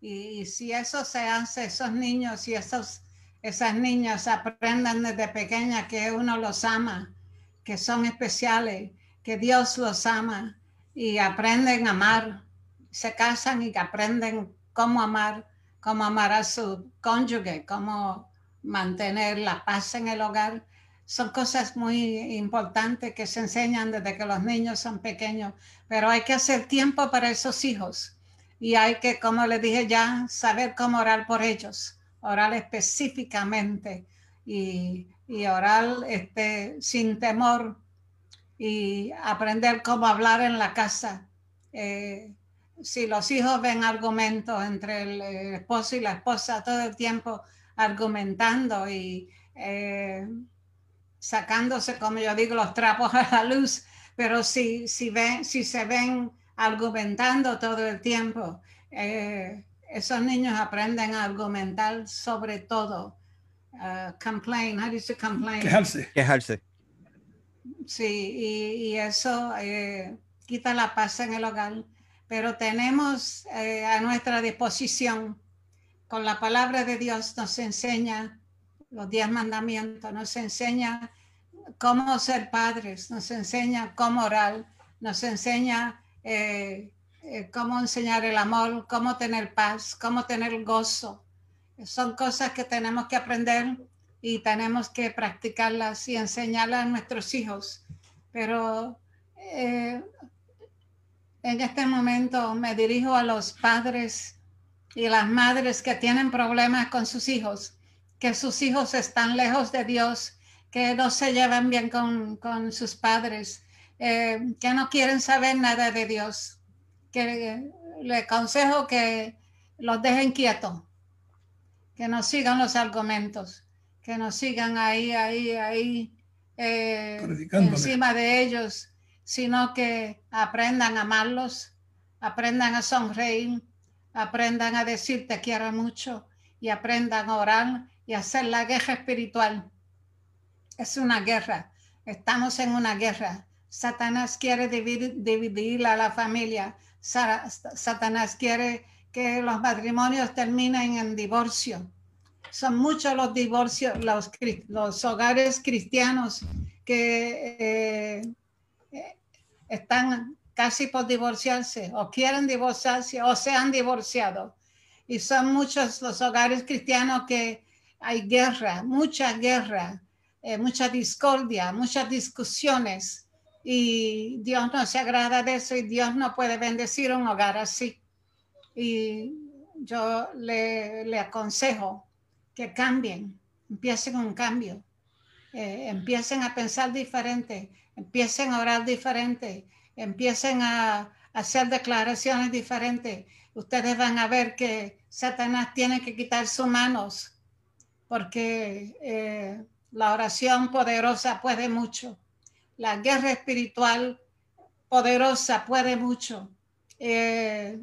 Y, si eso se hace, esos niños y esos, esas niñas aprendan desde pequeña que uno los ama, que son especiales, que Dios los ama y aprenden a amar, se casan y aprenden cómo amar, cómo amar a su cónyuge, cómo mantener la paz en el hogar. Son cosas muy importantes que se enseñan desde que los niños son pequeños, pero hay que hacer tiempo para esos hijos y hay que, como les dije ya, saber cómo orar por ellos, orar específicamente y, orar este, sin temor y aprender cómo hablar en la casa. Eh, si los hijos ven argumentos entre el esposo y la esposa todo el tiempo, argumentando y eh, sacándose, como yo digo, los trapos a la luz, pero si, si, ven, si se ven argumentando todo el tiempo, eh, esos niños aprenden a argumentar sobre todo. Uh, complain, how do you say complain? Quejarse. Quejarse. Sí, y, y eso eh, quita la paz en el hogar, pero tenemos a nuestra disposición con la palabra de Dios nos enseña los diez mandamientos, nos enseña cómo ser padres, nos enseña cómo orar, nos enseña eh, eh, cómo enseñar el amor, cómo tener paz, cómo tener gozo. Son cosas que tenemos que aprender y tenemos que practicarlas y enseñarlas a nuestros hijos. Pero eh, en este momento me dirijo a los padres y las madres que tienen problemas con sus hijos, que sus hijos están lejos de Dios, que no se llevan bien con, sus padres, eh, que no quieren saber nada de Dios, que le aconsejo que los dejen quietos, que no sigan los argumentos, que no sigan ahí, ahí, ahí, eh, encima de ellos, sino que aprendan a amarlos, aprendan a sonreír, aprendan a decir te quiero mucho y aprendan a orar y hacer la guerra espiritual. Es una guerra, estamos en una guerra. Satanás quiere dividir, a la familia. Satanás quiere que los matrimonios terminen en divorcio. Son muchos los divorcios, los, los hogares cristianos que eh, eh, están casi por divorciarse o quieren divorciarse o se han divorciado. Y son muchos los hogares cristianos que hay guerra, mucha guerra, eh, mucha discordia, muchas discusiones. Y Dios no se agrada de eso y Dios no puede bendecir un hogar así. Y yo le, le aconsejo que cambien, empiecen un cambio, eh, empiecen a pensar diferente, empiecen a orar diferente, empiecen a, hacer declaraciones diferentes. Ustedes van a ver que Satanás tiene que quitar sus manos porque eh, la oración poderosa puede mucho. La guerra espiritual poderosa puede mucho. Eh,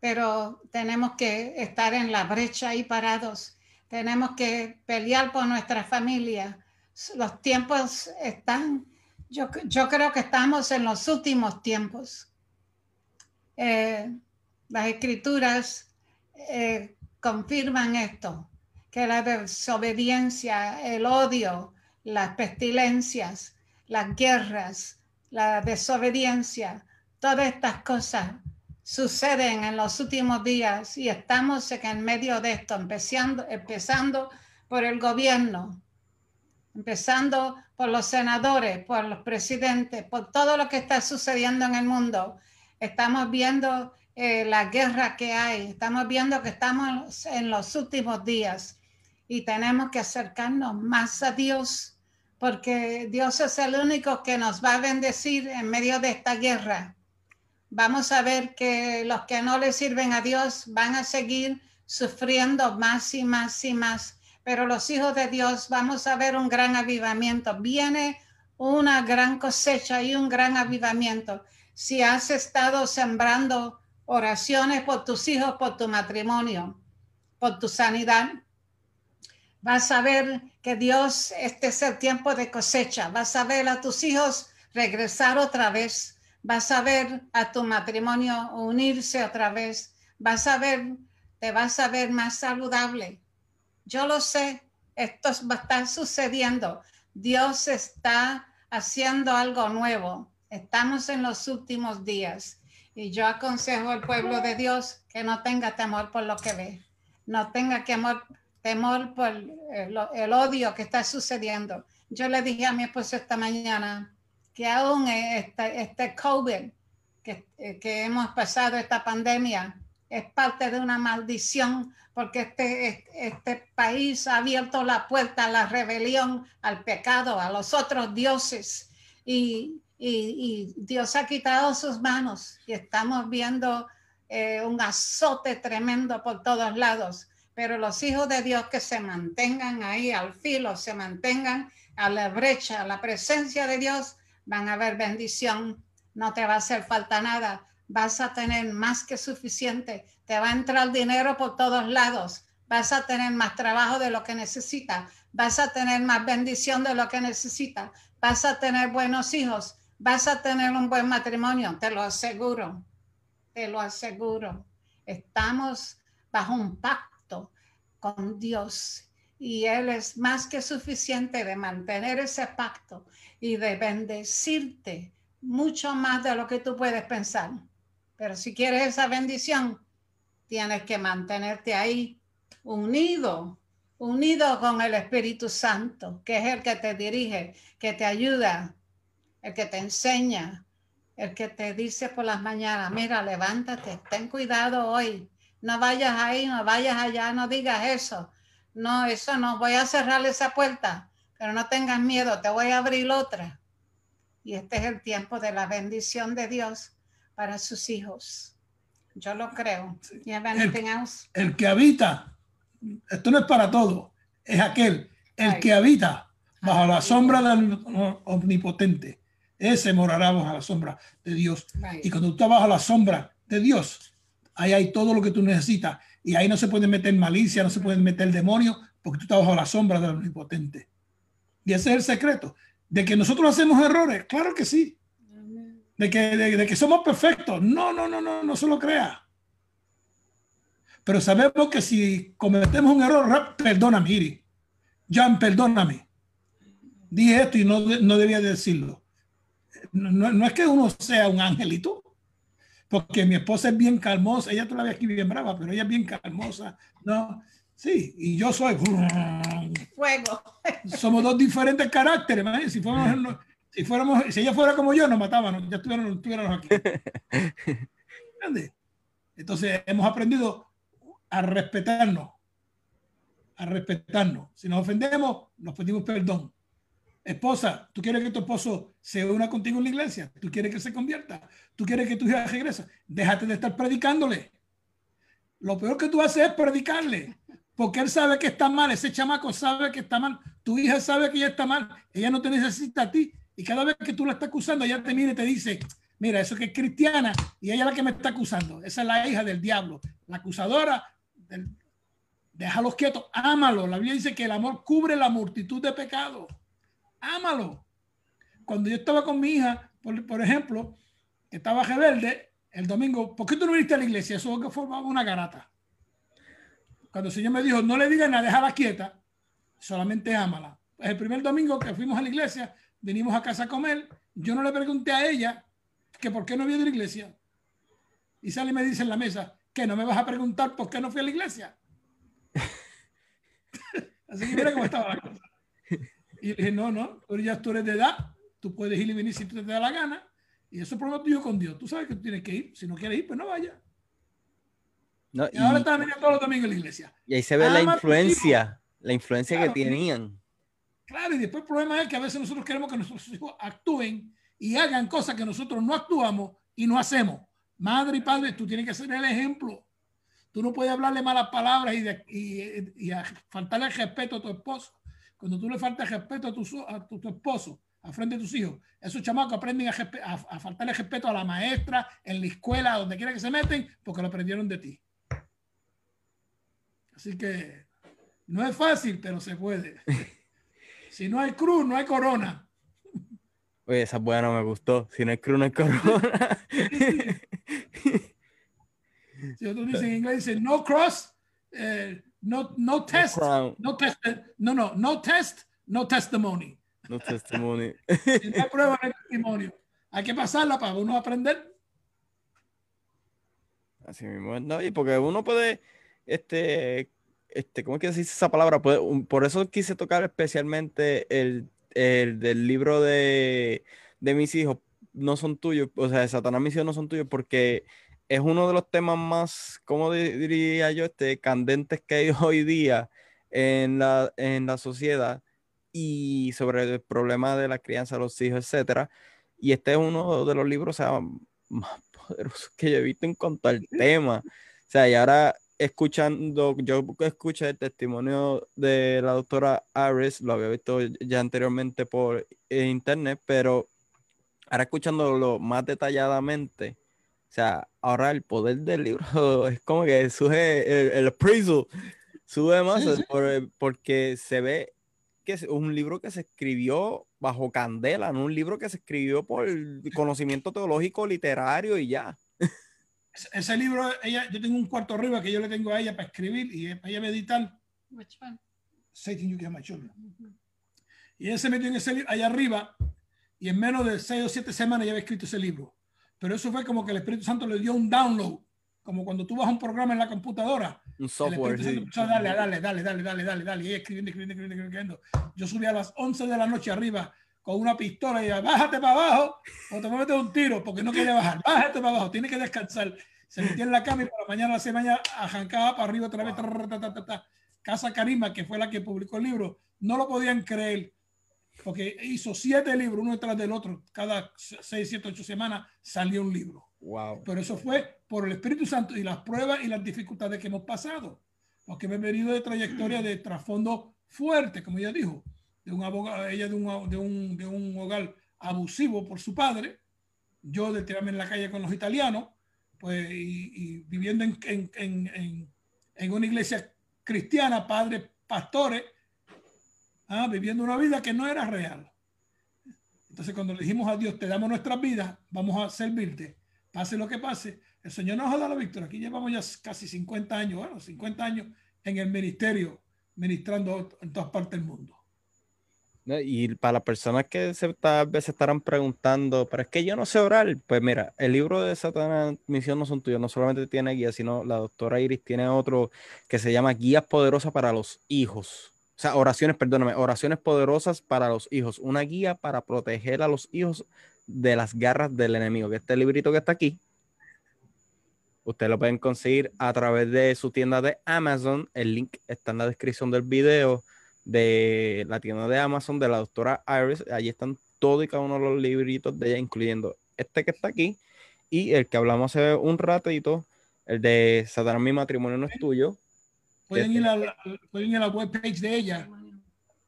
pero tenemos que estar en la brecha ahí parados. Tenemos que pelear por nuestra familia. Los tiempos están, yo, yo creo que estamos en los últimos tiempos. Eh, las escrituras confirman esto, que la desobediencia, el odio, las pestilencias, las guerras, la desobediencia, todas estas cosas suceden en los últimos días y estamos en medio de esto, empezando, empezando por el gobierno, empezando por los senadores, por los presidentes, por todo lo que está sucediendo en el mundo. Estamos viendo eh, la guerra que hay, estamos viendo que estamos en los últimos días y tenemos que acercarnos más a Dios porque Dios es el único que nos va a bendecir en medio de esta guerra vamos a ver que los que no le sirven a Dios van a seguir sufriendo más y más y más. Pero los hijos de Dios vamos a ver un gran avivamiento. Viene una gran cosecha y un gran avivamiento. Si has estado sembrando oraciones por tus hijos, por tu matrimonio, por tu sanidad, vas a ver que Dios, este es el tiempo de cosecha. Vas a ver a tus hijos regresar otra vez vas a ver a tu matrimonio unirse otra vez, vas a ver, te vas a ver más saludable. Yo lo sé, esto va a estar sucediendo. Dios está haciendo algo nuevo. Estamos en los últimos días y yo aconsejo al pueblo de Dios que no tenga temor por lo que ve, no tenga temor, temor por el, el odio que está sucediendo. Yo le dije a mi esposo esta mañana, que aún este, este COVID que, que, hemos pasado, esta pandemia, es parte de una maldición porque este, este país ha abierto la puerta a la rebelión, al pecado, a los otros dioses y, y, Dios ha quitado sus manos y estamos viendo eh, un azote tremendo por todos lados. Pero los hijos de Dios que se mantengan ahí al filo, se mantengan a la brecha, a la presencia de Dios, van a haber bendición, no te va a hacer falta nada, vas a tener más que suficiente, te va a entrar dinero por todos lados, vas a tener más trabajo de lo que necesitas, vas a tener más bendición de lo que necesitas, vas a tener buenos hijos, vas a tener un buen matrimonio, te lo aseguro, te lo aseguro. Estamos bajo un pacto con Dios y Él es más que suficiente de mantener ese pacto y de bendecirte mucho más de lo que tú puedes pensar. Pero si quieres esa bendición, tienes que mantenerte ahí unido, unido con el Espíritu Santo, que es el que te dirige, que te ayuda, el que te enseña, el que te dice por las mañanas, mira, levántate, ten cuidado hoy, no vayas ahí, no vayas allá, no digas eso, no, eso no, voy a cerrar esa puerta, pero no tengas miedo, te voy a abrir otra. Y este es el tiempo de la bendición de Dios para sus hijos. Yo lo creo. El, el, que habita, esto no es para todo, es aquel, el que habita bajo la sombra del omnipotente. Ese morará bajo la sombra de Dios. Y cuando tú estás bajo la sombra de Dios, ahí hay todo lo que tú necesitas. Y ahí no se puede meter malicia, no se puede meter demonio, porque tú estás bajo la sombra del omnipotente. Y ese es el secreto. De que nosotros hacemos errores, claro que sí. De que, de, que somos perfectos. No, no, no, no, no se lo crea. Pero sabemos que si cometemos un error, perdóname, Iri. Jan, perdóname. Dije esto y no, no debía decirlo. No es que uno sea un angelito, porque mi esposa es bien calmosa. Ella todavía aquí bien brava, pero ella es bien calmosa. No, sí, y yo soy. Fuego. Somos dos diferentes caracteres. man. Si fuéramos, si fuéramos, si ella fuera como yo, nos mataban, ya estuviéramos, estuviéramos aquí. ¿Entiendes? Entonces hemos aprendido a respetarnos, a respetarnos. Si nos ofendemos, nos pedimos perdón. Esposa, ¿tú quieres que tu esposo se una contigo en la iglesia? ¿Tú quieres que se convierta? ¿Tú quieres que tu hija regrese? Déjate de estar predicándole. Lo peor que tú haces es predicarle, porque él sabe que está mal, ese chamaco sabe que está mal, tu hija sabe que ella está mal, ella no te necesita a ti, y cada vez que tú la estás acusando, ella te mira y te dice, mira, eso que es cristiana, y ella es la que me está acusando, esa es la hija del diablo, la acusadora, déjalos quietos, ámalo, la Biblia dice que el amor cubre la multitud de pecados, ámalo. Cuando yo estaba con mi hija, por, por ejemplo, que estaba rebelde, el domingo, ¿por qué tú no viniste a la iglesia? Eso que formaba una garata. Cuando el Señor me dijo, no le digas nada, déjala quieta, solamente ámala. Pues el primer domingo que fuimos a la iglesia, vinimos a casa a comer, yo no le pregunté a ella que por qué no había de la iglesia. Y sale y me dice en la mesa, que no me vas a preguntar por qué no fui a la iglesia. Así que mira cómo estaba la cosa. Y le dije, no, no, tú ya tú eres de edad, tú puedes ir y venir si te da la gana. Y eso es problema tuyo con Dios. Tú sabes que tú tienes que ir. Si no quieres ir, pues no vaya. No, Y ahora y, están viniendo todos los domingos a la iglesia. y ahí se ve la ama influencia, la influencia Claro. que tenían. Claro, y después el problema es que a veces nosotros queremos que nuestros hijos actúen y hagan cosas que nosotros no actuamos y no hacemos. Madre y padre, tú tienes que ser el ejemplo. Tú no puedes hablarle malas palabras y, de- y, y a- faltarle el respeto a tu esposo. Cuando tú le faltas respeto a tu, a tu, tu esposo, a frente de tus hijos, esos chamacos aprenden a, a, a faltarle respeto a la maestra, en la escuela, donde quiera que se meten, porque lo aprendieron de ti. Así que no es fácil, pero se puede. Si no hay cruz, no hay corona. Oye, esa buena me gustó. Si no hay cruz, no hay corona. Si otros dicen en inglés, dicen no cross, eh, no, no test, crown. no test, no, no, no test, no testimony. No testimonio. Si no hay prueba, no hay testimonio. Hay que pasarla para uno aprender. Así mismo, no, y porque uno puede, este, este, ¿cómo es que se dice esa palabra? Puede- un- por eso quise tocar especialmente el, el del libro de, de mis hijos, no son tuyos, o sea, Satanás mis hijos no son tuyos, porque es uno de los temas más, ¿cómo di- diría yo? Este, candentes que hay hoy día en la, en la sociedad y sobre el problema de la crianza de los hijos, etcétera. Y este es uno de los libros, o sea, más poderosos que yo he visto en cuanto al tema. O sea, y ahora escuchando, yo escuché el testimonio de la doctora Aris, lo había visto ya anteriormente por internet, pero ahora escuchándolo más detalladamente, o sea, ahora el poder del libro es como que sube el, el appraisal, sube más Sí, sí. por- porque se ve que es un libro que se escribió bajo candela, no un libro que se escribió por conocimiento teológico, literario y ya. Ese, ese libro, ella, yo tengo un cuarto arriba que yo le tengo a ella para escribir y para ella meditar. Which one? Satan, you get my children. Y él se metió en ese libro allá arriba y en menos de seis o siete semanas ya había escrito ese libro. Pero eso fue como que el Espíritu Santo le dio un download, como cuando tú vas a un programa en la computadora. Un El software, Espíritu Santo sí. empezó darle, dale, dale, dale, dale, dale, dale. Y escribiendo, escribiendo, escribiendo, escribiendo. Yo subí a las 11 de la noche arriba con una pistola y ella, bájate para abajo o te voy a meter un tiro porque no quería bajar. Bájate para abajo, tiene que descansar. Se metía en la cama y por la mañana a la semana arrancaba para arriba otra vez. ta, ta, ta, ta. Casa Karima, que fue la que publicó el libro, no lo podían creer porque hizo siete libros uno detrás del otro. Cada seis, siete, ocho semanas salió un libro. Wow. Pero eso fue por el Espíritu Santo y las pruebas y las dificultades que hemos pasado. Porque me he venido de trayectoria de trasfondo fuerte, como ella dijo, de un abogado, ella de un, de un, de un hogar abusivo por su padre, yo de tirarme en la calle con los italianos, pues, y, viviendo en, en, en, en, una iglesia cristiana, padres, pastores, ¿ah? viviendo una vida que no era real. Entonces, cuando le dijimos a Dios, te damos nuestras vidas, vamos a servirte, pase lo que pase, el Señor nos ha dado la victoria. Aquí llevamos ya casi 50 años, bueno, 50 años en el ministerio, ministrando en todas partes del mundo. Y para las personas que tal vez se estarán preguntando, pero es que yo no sé orar, pues mira, el libro de Satanás, Misión no son tuyos, no solamente tiene guía, sino la doctora Iris tiene otro que se llama Guías Poderosas para los Hijos. O sea, oraciones, perdóname, oraciones poderosas para los hijos. Una guía para proteger a los hijos de las garras del enemigo. Que este librito que está aquí, ustedes lo pueden conseguir a través de su tienda de Amazon. El link está en la descripción del video de la tienda de Amazon de la doctora Iris. Allí están todos y cada uno de los libritos de ella, incluyendo este que está aquí y el que hablamos hace un ratito, el de Satanás mi matrimonio no es tuyo. Pueden, ir, a la, pueden ir a la webpage de ella,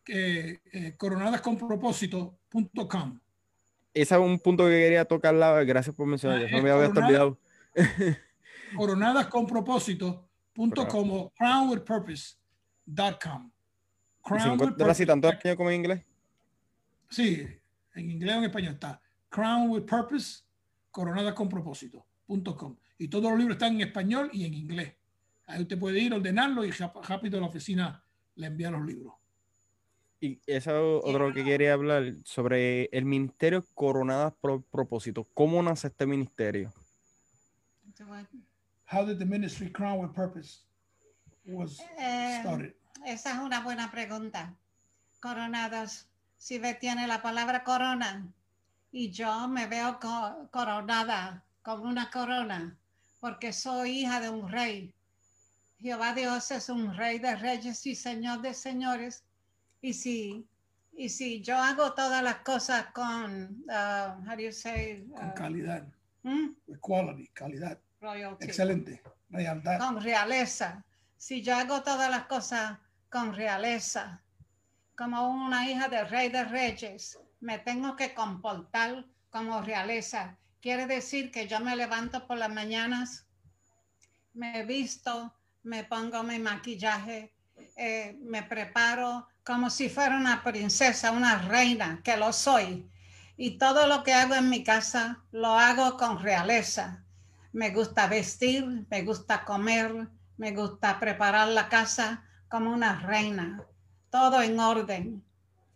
que, eh, coronadasconpropósito.com. Ese es un punto que quería tocar. Gracias por mencionar. no me había olvidado. coronadasconpropósito.com o crownwithpurpose.com. Crown with tanto en español como en inglés? Sí, en inglés o en español está Crown with Purpose, coronada con propósito.com. Y todos los libros están en español y en inglés. Ahí usted puede ir, ordenarlo y rápido a la oficina le envía los libros. Y eso otro que quería hablar sobre el ministerio Coronadas por Propósito. ¿Cómo nace este ministerio? How did the ministry Crown with Purpose was eh, started? esa es una buena pregunta. Coronados, si ve, tiene la palabra corona y yo me veo coronada como una corona porque soy hija de un rey. Jehová Dios es un rey de reyes y señor de señores. Y si, y si yo hago todas las cosas con, uh, how do you say? con uh, calidad. ¿hmm? quality, calidad. Excelente. Con realeza. Si yo hago todas las cosas con realeza. Como una hija del rey de reyes, me tengo que comportar como realeza. Quiere decir que yo me levanto por las mañanas, me visto, me pongo mi maquillaje, eh, me preparo como si fuera una princesa, una reina, que lo soy. Y todo lo que hago en mi casa lo hago con realeza. Me gusta vestir, me gusta comer, me gusta preparar la casa, como una reina, todo en orden,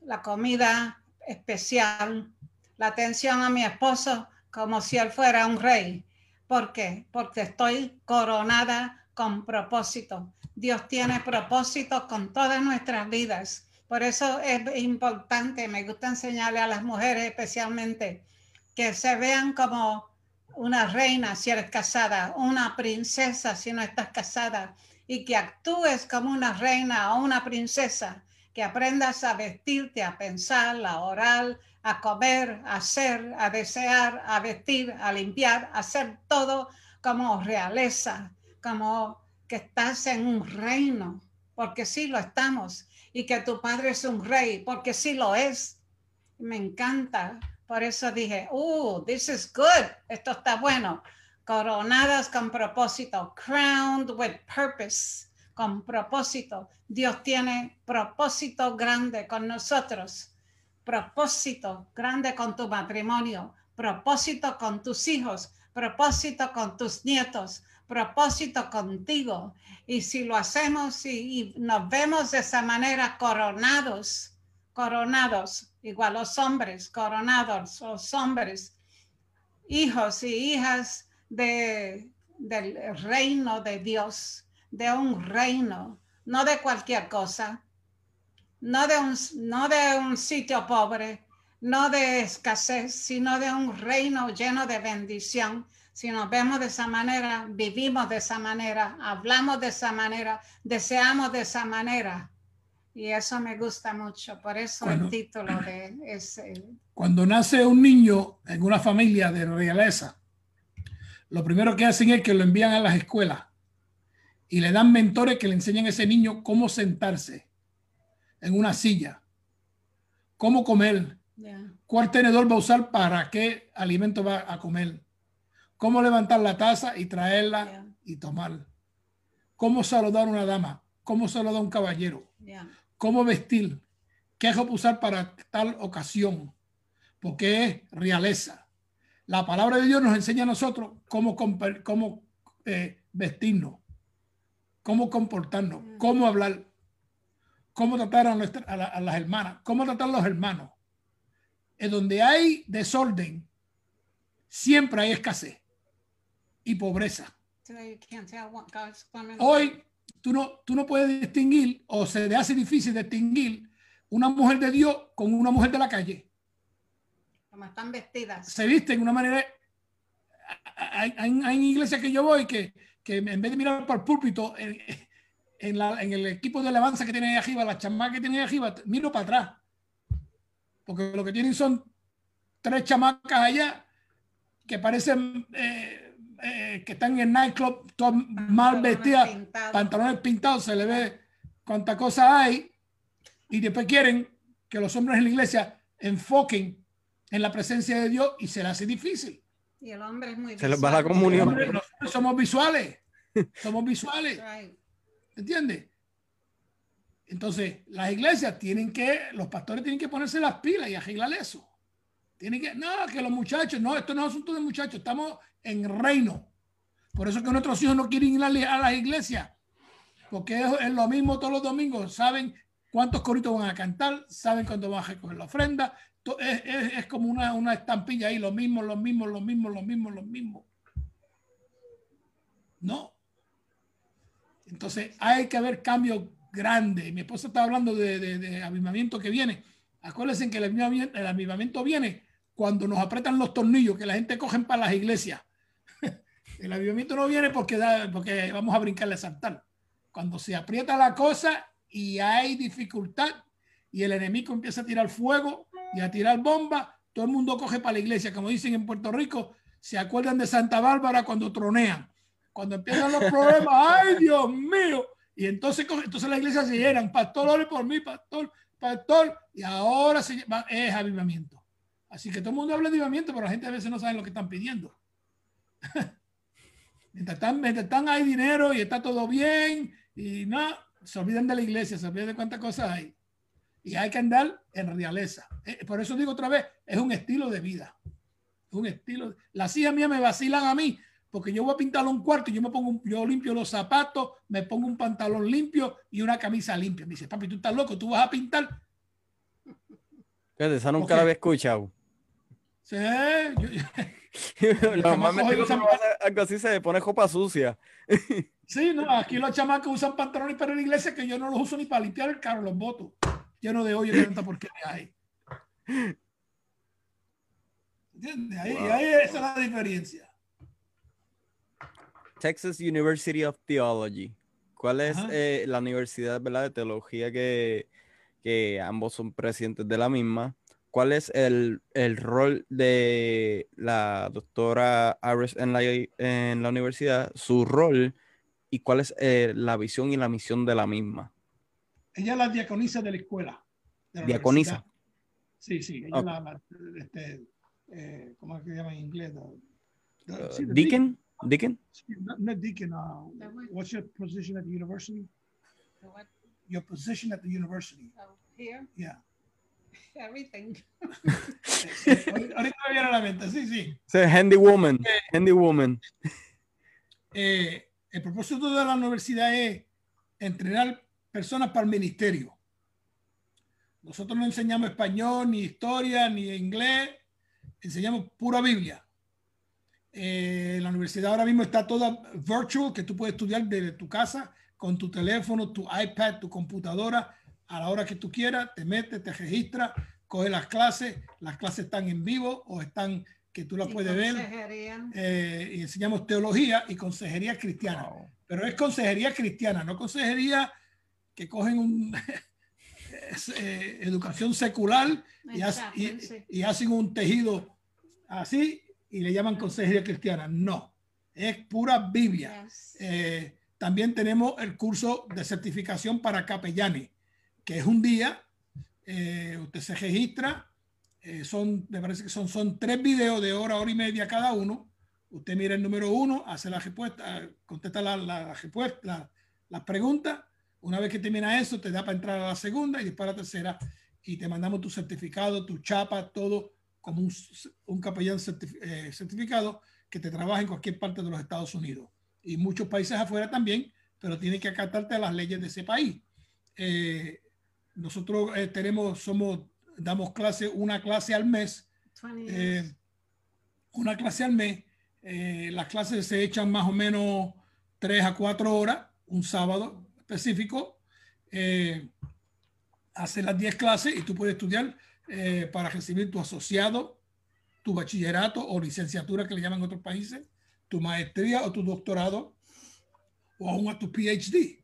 la comida especial, la atención a mi esposo como si él fuera un rey. ¿Por qué? Porque estoy coronada con propósito. Dios tiene propósito con todas nuestras vidas. Por eso es importante, me gusta enseñarle a las mujeres especialmente, que se vean como una reina si eres casada, una princesa si no estás casada, y que actúes como una reina o una princesa, que aprendas a vestirte, a pensar, a orar, a comer, a hacer, a desear, a vestir, a limpiar, a hacer todo como realeza, como que estás en un reino, porque sí lo estamos, y que tu padre es un rey, porque sí lo es. Me encanta. Por eso dije, oh, this is good, esto está bueno coronadas con propósito, crowned with purpose, con propósito. Dios tiene propósito grande con nosotros, propósito grande con tu matrimonio, propósito con tus hijos, propósito con tus nietos, propósito contigo. Y si lo hacemos y, nos vemos de esa manera coronados, coronados, igual los hombres, coronados, los hombres, hijos y hijas de, del reino de Dios, de un reino, no de cualquier cosa, no de un, no de un sitio pobre, no de escasez, sino de un reino lleno de bendición. Si nos vemos de esa manera, vivimos de esa manera, hablamos de esa manera, deseamos de esa manera. Y eso me gusta mucho, por eso el título de ese. Cuando nace un niño en una familia de realeza, lo primero que hacen es que lo envían a las escuelas y le dan mentores que le enseñan a ese niño cómo sentarse en una silla, cómo comer, cuál tenedor va a usar para qué alimento va a comer, cómo levantar la taza y traerla y tomar, cómo saludar a una dama, cómo saludar a un caballero, cómo vestir, qué es usar para tal ocasión, porque es realeza. La palabra de Dios nos enseña a nosotros cómo, cómo eh, vestirnos, cómo comportarnos, cómo hablar, cómo tratar a, a, las hermanas, cómo tratar a los hermanos. En donde hay desorden, siempre hay escasez y pobreza. Hoy tú no, tú no puedes distinguir o se te hace difícil distinguir una mujer de Dios con una mujer de la calle. Como están vestidas. Se visten de una manera... Hay, hay, iglesias que yo voy que, que en vez de mirar por el púlpito, en, en, la, en, el equipo de alabanza que tiene ahí arriba, la chamacas que tiene ahí arriba, miro para atrás. Porque lo que tienen son tres chamacas allá que parecen eh, eh, que están en el nightclub, todas mal vestidas, pantalones pintados, se le ve cuánta cosa hay y después quieren que los hombres en la iglesia enfoquen en la presencia de Dios y se les hace difícil. Y el hombre es muy Se les va la comunión. somos visuales. Somos visuales. ¿Entiendes? Entonces, las iglesias tienen que, los pastores tienen que ponerse las pilas y arreglar eso. Tienen que, no, que los muchachos, no, esto no es asunto de muchachos, estamos en reino. Por eso que nuestros hijos no quieren ir a, las iglesias, porque es, lo mismo todos los domingos, saben cuántos coritos van a cantar, saben cuándo van a recoger la ofrenda, es, como una, estampilla ahí, lo mismo, lo mismo, lo mismo, lo mismo, lo mismo. No. Entonces hay que haber cambios grandes. Mi esposa está hablando de, de, avivamiento que viene. Acuérdense que el avivamiento, el avivamiento viene cuando nos apretan los tornillos que la gente cogen para las iglesias. el avivamiento no viene porque, vamos a brincarle a saltar. Cuando se aprieta la cosa y hay dificultad y el enemigo empieza a tirar fuego y a tirar bombas, todo el mundo coge para la iglesia. Como dicen en Puerto Rico, se acuerdan de Santa Bárbara cuando tronean. Cuando empiezan los problemas, ¡ay Dios mío! Y entonces, entonces la iglesia se llenan, pastor, ore por mí, pastor, pastor, y ahora es avivamiento. Así que todo el mundo habla de avivamiento, pero la gente a veces no sabe lo que están pidiendo. mientras, están, mientras están, hay dinero y está todo bien, y no, se olvidan de la iglesia, se olvidan de cuántas cosas hay. Y hay que andar en realeza. Eh, por eso digo otra vez, es un estilo de vida. Un estilo. Las hijas mías me vacilan a mí porque yo voy a pintar un cuarto y yo me pongo, yo limpio los zapatos, me pongo un pantalón limpio y una camisa limpia. Me dice, papi, tú estás loco, tú vas a pintar. Esa nunca la había escuchado. Sí, yo, Normalmente algo así se pone copa sucia. Sí, no, aquí los chamacos usan pantalones para la iglesia que yo no los uso ni para limpiar el carro, los votos. Lleno de hoyo y tanta porquería hay. ¿Entiendes? Ahí, ahí esa es la diferencia. Texas University of Theology. ¿Cuál es eh, la universidad ¿verdad? de teología que, que ambos son presidentes de la misma? ¿Cuál es el, el rol de la doctora Ares en la, en la universidad, su rol y cuál es eh, la visión y la misión de la misma? Ella es la diaconisa de la escuela. ¿Diaconisa? Sí, sí, ella es la, este, eh, ¿cómo es que se llama en inglés? Uh, deacon? Deacon? Not, deacon. Uh, what's your position at the university? Your position at the university. Oh, here? Yeah. everything. Ahorita me viene a la mente, sí, sí. Sí, handy woman, eh, handy woman. Eh, el propósito de la universidad es entrenar personas para el ministerio. Nosotros no enseñamos español, ni historia, ni inglés, enseñamos pura Biblia. Eh, la universidad ahora mismo está toda virtual, que tú puedes estudiar desde tu casa, con tu teléfono, tu iPad, tu computadora a la hora que tú quieras, te metes, te registras, coge las clases, las clases están en vivo o están que tú las puedes ver. Eh, y enseñamos teología y consejería cristiana. Pero es consejería cristiana, no consejería que cogen un, eh, educación secular y, y, hacen un tejido así y le llaman consejería cristiana. No, es pura Biblia. Eh, también tenemos el curso de certificación para capellanes que es un día Eh, usted se registra. Eh, son, me parece que son, son tres videos de hora, hora y media cada uno. Usted mira el número uno, hace la respuesta, contesta la, respuesta, la, las preguntas. Una vez que termina eso, te da para entrar a la segunda y después a la tercera. Y te mandamos tu certificado, tu chapa, todo como un, un capellán eh, certificado que te trabaja en cualquier parte de los Estados Unidos. Y muchos países afuera también, pero tiene que acatarte a las leyes de ese país. Nosotros eh, tenemos, somos, damos clase, una clase al mes. una clase al mes. las clases se echan más o menos tres a cuatro horas, un sábado específico. hace las 10 clases y tú puedes estudiar eh, para recibir tu asociado, tu bachillerato o licenciatura que le llaman en otros países, tu maestría o tu doctorado o aún a tu PhD.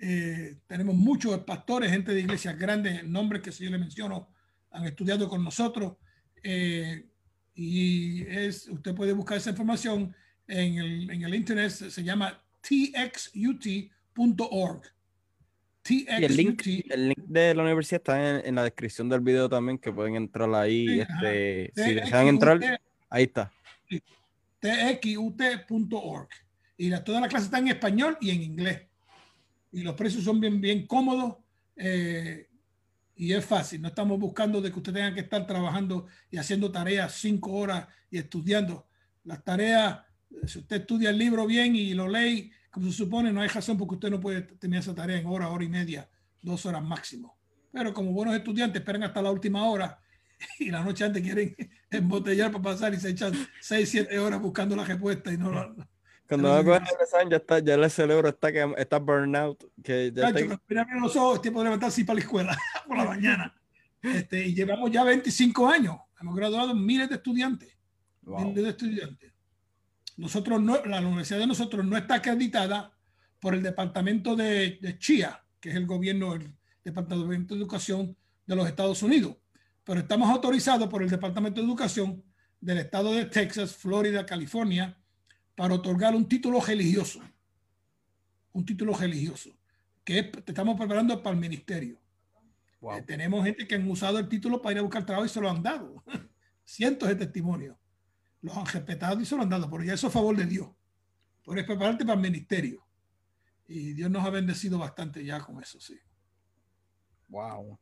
Eh, tenemos muchos pastores, gente de iglesias grandes, nombres que si yo le menciono, han estudiado con nosotros. Eh, y es, usted puede buscar esa información en el, en el internet, se llama txut.org. Y el link, el link de la universidad está en, la descripción del video también, que pueden entrar ahí. este, si desean entrar, ahí está. txut.org. Y la, toda la clase está en español y en inglés. Y los precios son bien, bien cómodos. Eh, y es fácil. No estamos buscando de que usted tenga que estar trabajando y haciendo tareas cinco horas y estudiando. Las tareas, si usted estudia el libro bien y lo lee como se supone, no hay razón porque usted no puede tener esa tarea en hora, hora y media, dos horas máximo. Pero como buenos estudiantes esperan hasta la última hora y la noche antes quieren embotellar para pasar y se echan seis, siete horas buscando la respuesta y no la, cuando va a coger el examen, ya está, ya el cerebro está que está burnout. Que ya Cacho, está... los ojos, es tiempo de levantarse para la escuela por la mañana. Este, y llevamos ya 25 años. Hemos graduado miles de estudiantes. Miles de estudiantes. Nosotros no, la universidad de nosotros no está acreditada por el departamento de, de CHIA, que es el gobierno, el departamento de educación de los Estados Unidos, pero estamos autorizados por el departamento de educación del estado de Texas, Florida, California, para otorgar un título religioso, un título religioso, que te estamos preparando para el ministerio. Eh, tenemos gente que han usado el título para ir a buscar trabajo y se lo han dado. Cientos de testimonios los han respetado y se lo han dado, pero ya eso es a favor de Dios. Por prepararte para el ministerio. Y Dios nos ha bendecido bastante ya con eso, sí. Wow.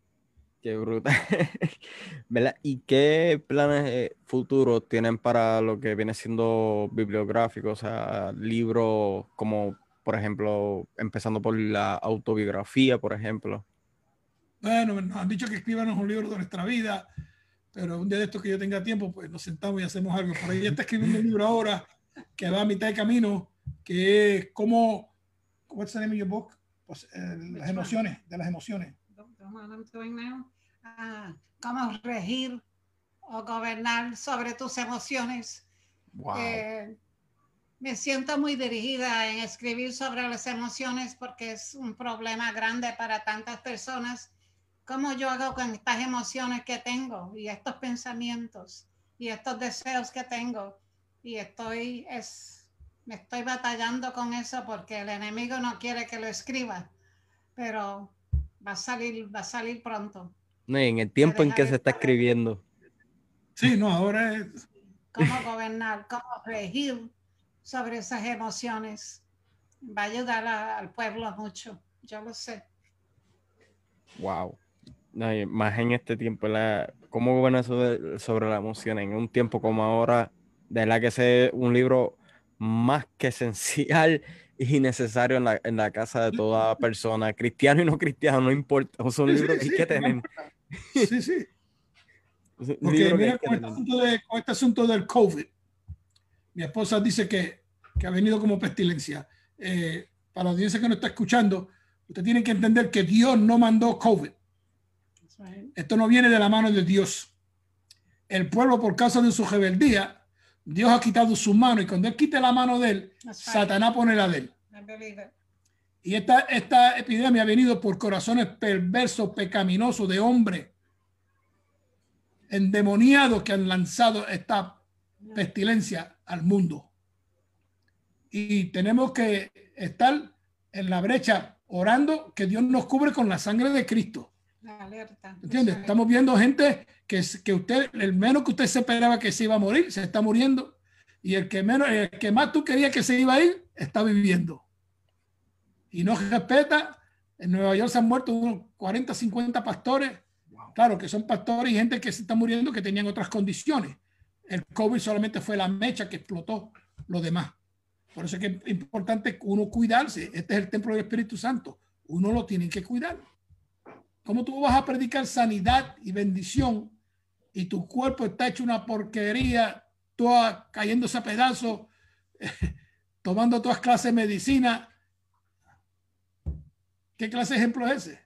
Qué brutal. ¿Y qué planes futuros tienen para lo que viene siendo bibliográfico? O sea, libros como, por ejemplo, empezando por la autobiografía, por ejemplo. Bueno, nos han dicho que escribanos un libro de nuestra vida, pero un día de esto que yo tenga tiempo, pues nos sentamos y hacemos algo. Por ahí ya está escribiendo un libro ahora que va a mitad de camino, que es cómo, what's the name of your book? Pues, eh, las emociones, de las emociones. Cómo regir o gobernar sobre tus emociones. Wow. Eh, me siento muy dirigida en escribir sobre las emociones porque es un problema grande para tantas personas ¿Cómo yo hago con estas emociones que tengo y estos pensamientos y estos deseos que tengo? Y estoy, es, me estoy batallando con eso porque el enemigo no quiere que lo escriba, pero va a salir, va a salir pronto. No, en el tiempo en que se está escribiendo. Sí, no, ahora es... Cómo gobernar, cómo regir sobre esas emociones. Va a ayudar al pueblo mucho, yo lo sé. Wow más en este tiempo, la, ¿cómo bueno eso sobre la emoción? En un tiempo como ahora, de la que es un libro más que esencial y necesario en la, en la casa de toda persona, cristiano y no cristiano, no importa, es un libro que hay que tener. Sí, sí. Porque mira, con este, asunto de, con este, asunto del COVID, mi esposa dice que, que ha venido como pestilencia. Eh, para la audiencia que no está escuchando, usted tiene que entender que Dios no mandó COVID. Esto no viene de la mano de Dios. El pueblo, por causa de su rebeldía, Dios ha quitado su mano y cuando Él quite la mano de Él, Satanás pone la de Él. Y esta, esta epidemia ha venido por corazones perversos, pecaminosos de hombres endemoniados que han lanzado esta pestilencia al mundo. Y tenemos que estar en la brecha orando que Dios nos cubre con la sangre de Cristo Alerta. ¿Entiendes? Estamos viendo gente que, que usted, el menos que usted se esperaba que se iba a morir, se está muriendo. Y el que, menos, el que más tú querías que se iba a ir, está viviendo. Y no respeta. En Nueva York se han muerto unos 40, 50 pastores. Claro, que son pastores y gente que se está muriendo que tenían otras condiciones. El COVID solamente fue la mecha que explotó lo demás. Por eso es que es importante uno cuidarse. Este es el templo del Espíritu Santo. Uno lo tiene que cuidar. ¿Cómo tú vas a predicar sanidad y bendición y tu cuerpo está hecho una porquería, toda cayéndose a pedazos, tomando todas clases de medicina? ¿Qué clase de ejemplo es ese?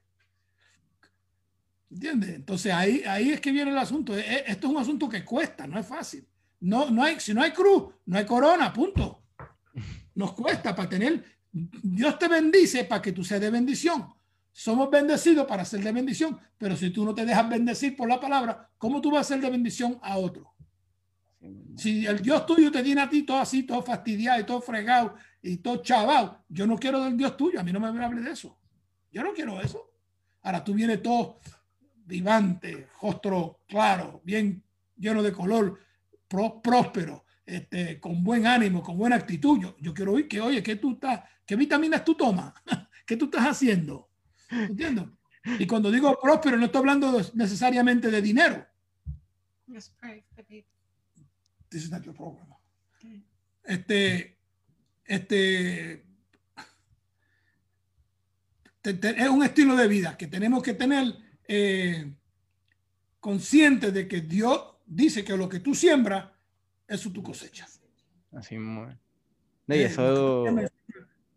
¿Entiendes? Entonces ahí, ahí es que viene el asunto. E, esto es un asunto que cuesta, no es fácil. No, no hay, si no hay cruz, no hay corona, punto. Nos cuesta para tener. Dios te bendice para que tú seas de bendición. Somos bendecidos para ser de bendición, pero si tú no te dejas bendecir por la palabra, ¿cómo tú vas a ser de bendición a otro? Si el Dios tuyo te tiene a ti todo así, todo fastidiado y todo fregado y todo chaval, yo no quiero del Dios tuyo, a mí no me hable de eso. Yo no quiero eso. Ahora tú vienes todo vivante, rostro claro, bien lleno de color, próspero, este, con buen ánimo, con buena actitud. Yo, yo quiero oír que, oye, ¿qué tú estás, qué vitaminas tú tomas? ¿Qué tú estás haciendo? ¿Entiendes? Y cuando digo próspero, no estoy hablando necesariamente de dinero. This is not your program. Este, este, es un estilo de vida que tenemos que tener eh, consciente de que Dios dice que lo que tú siembras, eso tú cosechas. Así es. Eh, eso...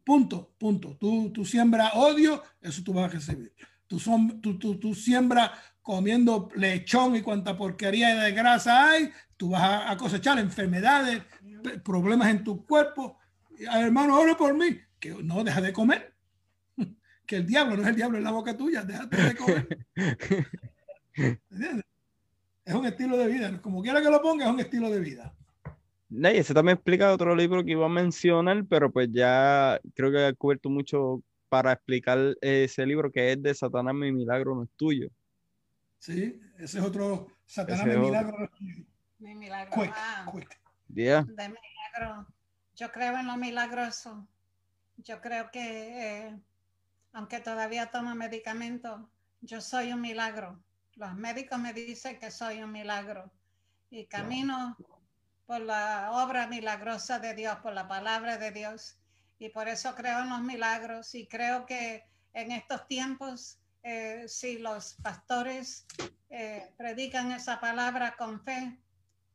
Punto, punto. Tú, tú siembras odio, eso tú vas a recibir. Tú, son, tú, tú, tú siembras comiendo lechón y cuanta porquería de grasa hay, tú vas a, cosechar enfermedades, problemas en tu cuerpo. Hermano, ora por mí, que no deja de comer. Que el diablo no es el diablo en la boca tuya, déjate de comer. Es un estilo de vida. Como quiera que lo ponga, es un estilo de vida. Y ese también explica otro libro que iba a mencionar, pero pues ya creo que ha cubierto mucho para explicar ese libro que es de Satanás mi milagro no es tuyo. Sí, ese es otro Satanás mi milagro no es tuyo. Mi milagro. Ah, De milagro. Yo creo en lo milagroso. Yo creo que eh, aunque todavía tomo medicamentos, yo soy un milagro. Los médicos me dicen que soy un milagro y camino por la obra milagrosa de Dios, por la palabra de Dios. Y por eso creo en los milagros y creo que en estos tiempos, eh, si los pastores eh, predican esa palabra con fe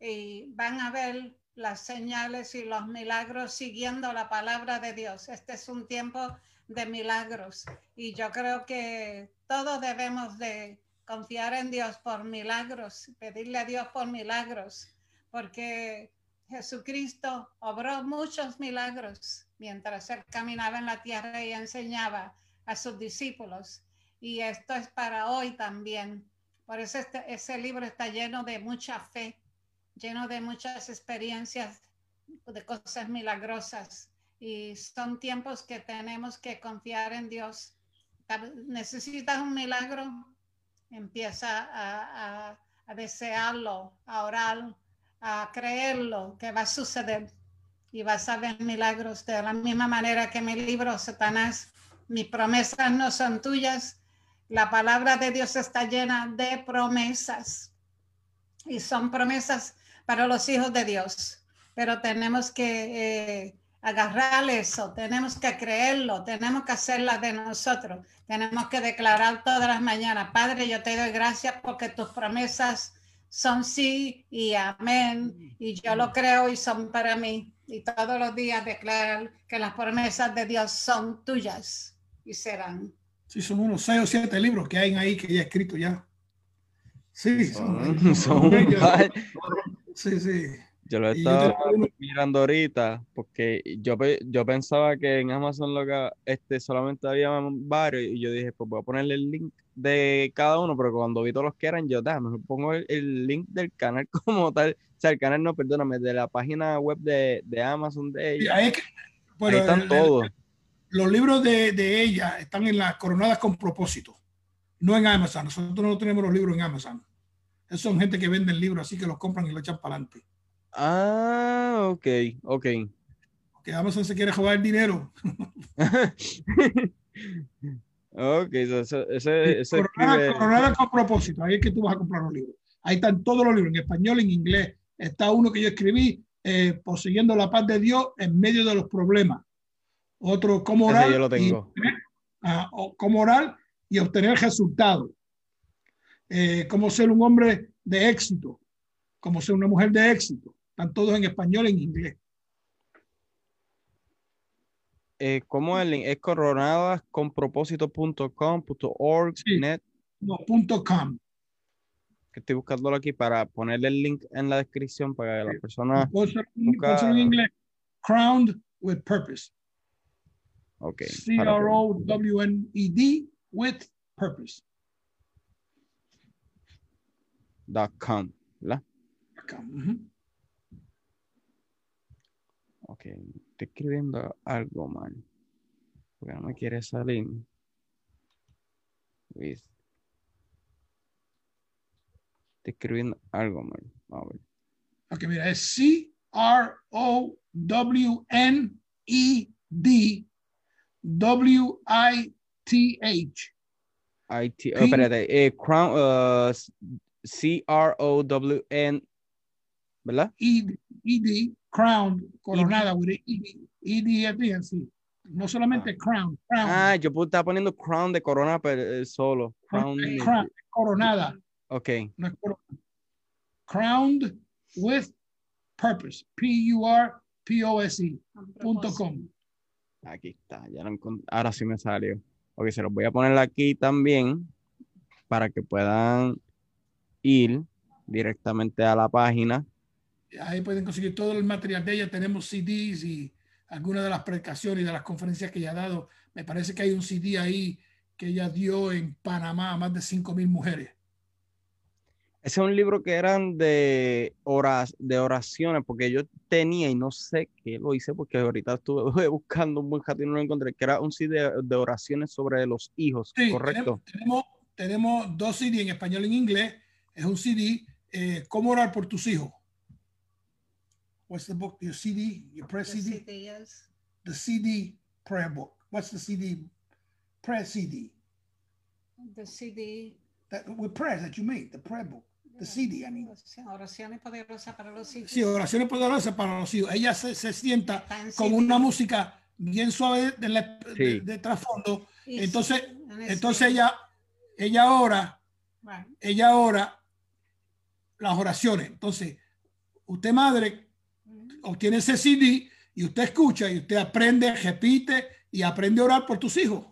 y van a ver las señales y los milagros siguiendo la palabra de Dios. Este es un tiempo de milagros y yo creo que todos debemos de confiar en Dios por milagros, pedirle a Dios por milagros, porque Jesucristo obró muchos milagros mientras él caminaba en la tierra y enseñaba a sus discípulos. Y esto es para hoy también. Por eso este, ese libro está lleno de mucha fe, lleno de muchas experiencias, de cosas milagrosas. Y son tiempos que tenemos que confiar en Dios. Necesitas un milagro, empieza a, desearlo, a orar, a creerlo que va a suceder y vas a ver milagros de la misma manera que mi libro, Satanás, mis promesas no son tuyas. La palabra de Dios está llena de promesas y son promesas para los hijos de Dios, pero tenemos que eh, agarrar eso, tenemos que creerlo, tenemos que hacerla de nosotros, tenemos que declarar todas las mañanas, Padre, yo te doy gracias porque tus promesas son sí y amén, y yo lo creo y son para mí, y todos los días declarar que las promesas de Dios son tuyas y serán. Sí, son unos seis o siete libros que hay ahí que ya he escrito ya. Sí, son, son, sí, sí. Yo lo estaba mirando ahorita porque yo, yo pensaba que en Amazon lo que, este, solamente había varios y yo dije, pues voy a ponerle el link de cada uno, pero cuando vi todos los que eran, yo, me pongo el, link del canal como tal, o sea, el canal no, perdóname, de la página web de, de Amazon de ella. Ahí, están todos. los libros de, de, ella están en las coronadas con propósito. no en Amazon. Nosotros no tenemos los libros en Amazon. Esos son gente que venden libros así que los compran y los echan para adelante. Ah, ok, ok. Que Amazon se quiere jugar el dinero. ok, eso, ese, eso Coronada, con propósito. Ahí es que tú vas a comprar los libros. Ahí están todos los libros, en español, en inglés. Está uno que yo escribí, eh, Poseyendo la paz de Dios en medio de los problemas. Otro, cómo orar. yo lo tengo. Y, ah, cómo orar y obtener resultados. Eh, cómo ser un hombre de éxito, cómo ser una mujer de éxito. Están todos en español y en inglés. Eh, ¿Cómo es Es coronadas con propósito.com, .org, net. No, punto .com. Que estoy buscándolo aquí para ponerle el link en la descripción para que la persona... en inglés. Crowned with purpose. Ok. C-R-O-W-N-E-D with purpose. Dot com, ¿verdad? Ok, estoy escribiendo algo mal. Porque no me quiere salir. Estoy escribiendo algo mal. A ver. Ok, mira, es C-R-O-W-N-E-D W-I-T-H. I-T, oh, espérate, eh, crown, uh, C-R-O-W-N, ¿verdad? E-D, crown, coronada, with E-D, E-D, así. No solamente ah. crown, crown. Ah, yo estaba poniendo crown de corona pero, eh, solo. Crown, crown coronada. Ok. No es coronada. Crowned with purpose. P-U-R-P-O-S-E. Punto com. Aquí está, ya lo ahora sí me salió. Ok, se los voy a poner aquí también para que puedan ir directamente a la página. Ahí pueden conseguir todo el material de ella. Tenemos CDs y algunas de las predicaciones y de las conferencias que ella ha dado. Me parece que hay un CD ahí que ella dio en Panamá a más de 5 mil mujeres. Ese es un libro que eran de, horas, de oraciones, porque yo tenía y no sé qué lo hice, porque ahorita estuve buscando un buen y no lo encontré, que era un CD de, oraciones sobre los hijos, ¿correcto? Tenemos, tenemos, dos CD en español y en inglés. Es un CD, eh, ¿Cómo orar por tus hijos? What's the book? Your CD? Your prayer CD? The CD is... The CD prayer book. What's the CD? Prayer CD. The CD. That, with prayers that you made, the prayer book. The CD, I mean. Oraciones poderosas para los hijos. Sí, oraciones poderosas para los hijos. Ella se, se sienta con una música bien suave de, sí. de, trasfondo. Entonces, entonces ella, ora, ora, ella ora las oraciones. Entonces, usted madre obtiene ese CD y usted escucha y usted aprende, repite y aprende a orar por tus hijos.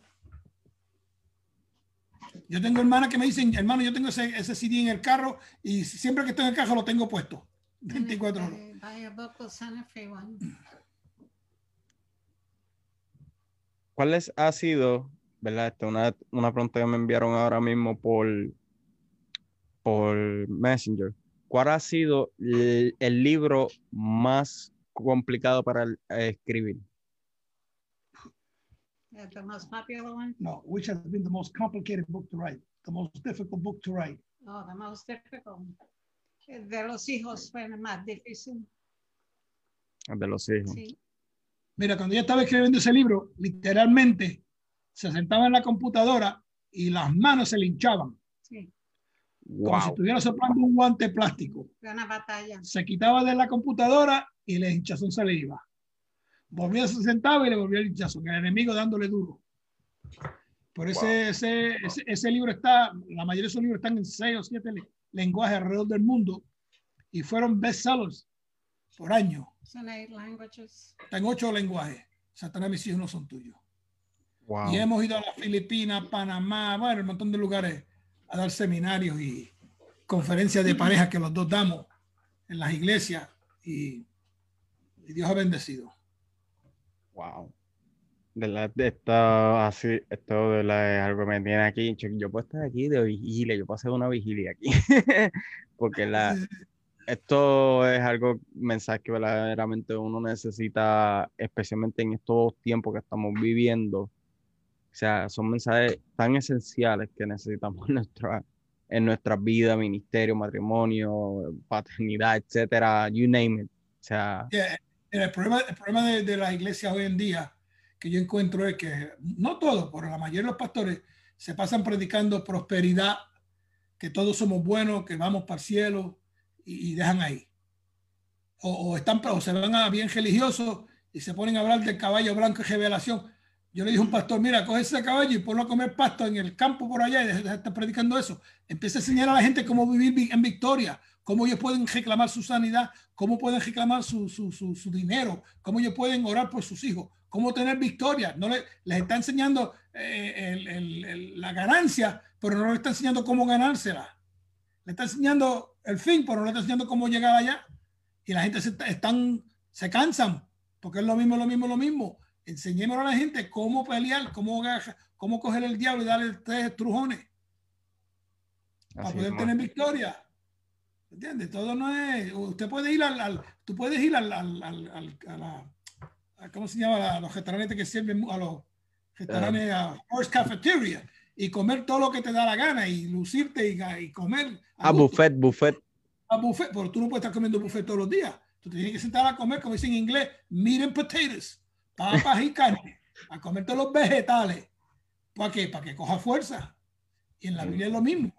Yo tengo hermanas que me dicen, hermano, yo tengo ese, ese CD en el carro y siempre que estoy en el carro lo tengo puesto. 24 horas. ¿Cuál ha sido, verdad? una, una pregunta que me enviaron ahora mismo por, por Messenger. ¿Cuál ha sido el, el libro más complicado para escribir? Uh, the most popular one? No, which has been the most complicated book to write, the most difficult book to write. Oh, the most difficult. De los hijos fue el más difícil. De los hijos. Sí. Mira, cuando yo estaba escribiendo ese libro, literalmente se sentaba en la computadora y las manos se le hinchaban. Sí. Como si estuviera soplando un guante plástico. Fue una batalla. Se quitaba de la computadora y la hinchazón se le iba. Volvía, se sentaba y le volvía el hinchazo, el enemigo dándole duro. Por ese, ese, ese, libro está, la mayoría de esos libros están en seis o siete lenguajes alrededor del mundo y fueron bestsellers por año. Está en ocho lenguajes. Satanás, mis hijos no son tuyos. Y hemos ido a las Filipinas, Panamá, bueno, un montón de lugares a dar seminarios y conferencias de pareja que los dos damos en las iglesias y, y Dios ha bendecido. Wow. De la, de esto, así, esto de la, es algo que me tiene aquí. Yo puedo estar aquí de vigilia, yo puedo hacer una vigilia aquí. Porque la, esto es algo, mensaje que verdaderamente uno necesita, especialmente en estos tiempos que estamos viviendo. Sea, son mensajes tan esenciales que necesitamos en nuestra, en nuestra vida, ministerio, matrimonio, paternidad, etcétera, you name it. O sea, el problema, el problema de, de la iglesia hoy en día que yo encuentro es que no todos, pero la mayoría de los pastores se pasan predicando prosperidad, que todos somos buenos, que vamos para el cielo y, dejan ahí. O, están, o se van a bien religiosos y se ponen a hablar del caballo blanco y revelación. Yo le dije a un pastor, mira, coge ese caballo y ponlo a comer pasto en el campo por allá y deja de estar predicando eso. Empieza a enseñar a la gente cómo vivir en victoria, cómo ellos pueden reclamar su sanidad, cómo pueden reclamar su, su, su, dinero, cómo ellos pueden orar por sus hijos, cómo tener victoria. No le, les está enseñando eh, la ganancia, pero no le está enseñando cómo ganársela. Le está enseñando el fin, pero no le está enseñando cómo llegar allá. Y la gente se, están, se cansan, porque es lo mismo, lo mismo, lo mismo. Enseñémosle a la gente cómo pelear, cómo, cómo coger el diablo y darle tres trujones para poder tener victoria. ¿Entiendes? Todo no es. Usted puede ir al. tú puedes ir al, al, al, a la. ¿Cómo se llama? A los restaurantes que sirven a los restaurantes, a Horse Cafeteria y comer todo lo que te da la gana y lucirte y, y comer. A, buffet, buffet. A buffet, pero tú no puedes estar comiendo buffet todos los días. Tú tienes que sentar a comer, como dicen en inglés, meat and potatoes, papas y carne, a comer todos los vegetales. ¿Para qué? Para que coja fuerza. Y en la Biblia es lo mismo.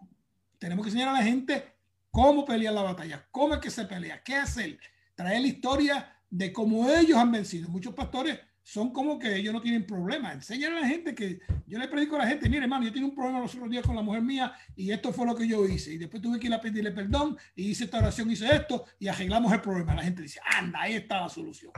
Tenemos que enseñar a la gente cómo pelear la batalla, cómo es que se pelea, qué hacer, traer la historia de cómo ellos han vencido. Muchos pastores son como que ellos no tienen problema. Enseñan a la gente que yo le predico a la gente, mire hermano, yo tengo un problema los otros días con la mujer mía y esto fue lo que yo hice. Y después tuve que ir a pedirle perdón y hice esta oración, hice esto y arreglamos el problema. La gente dice, anda, ahí está la solución.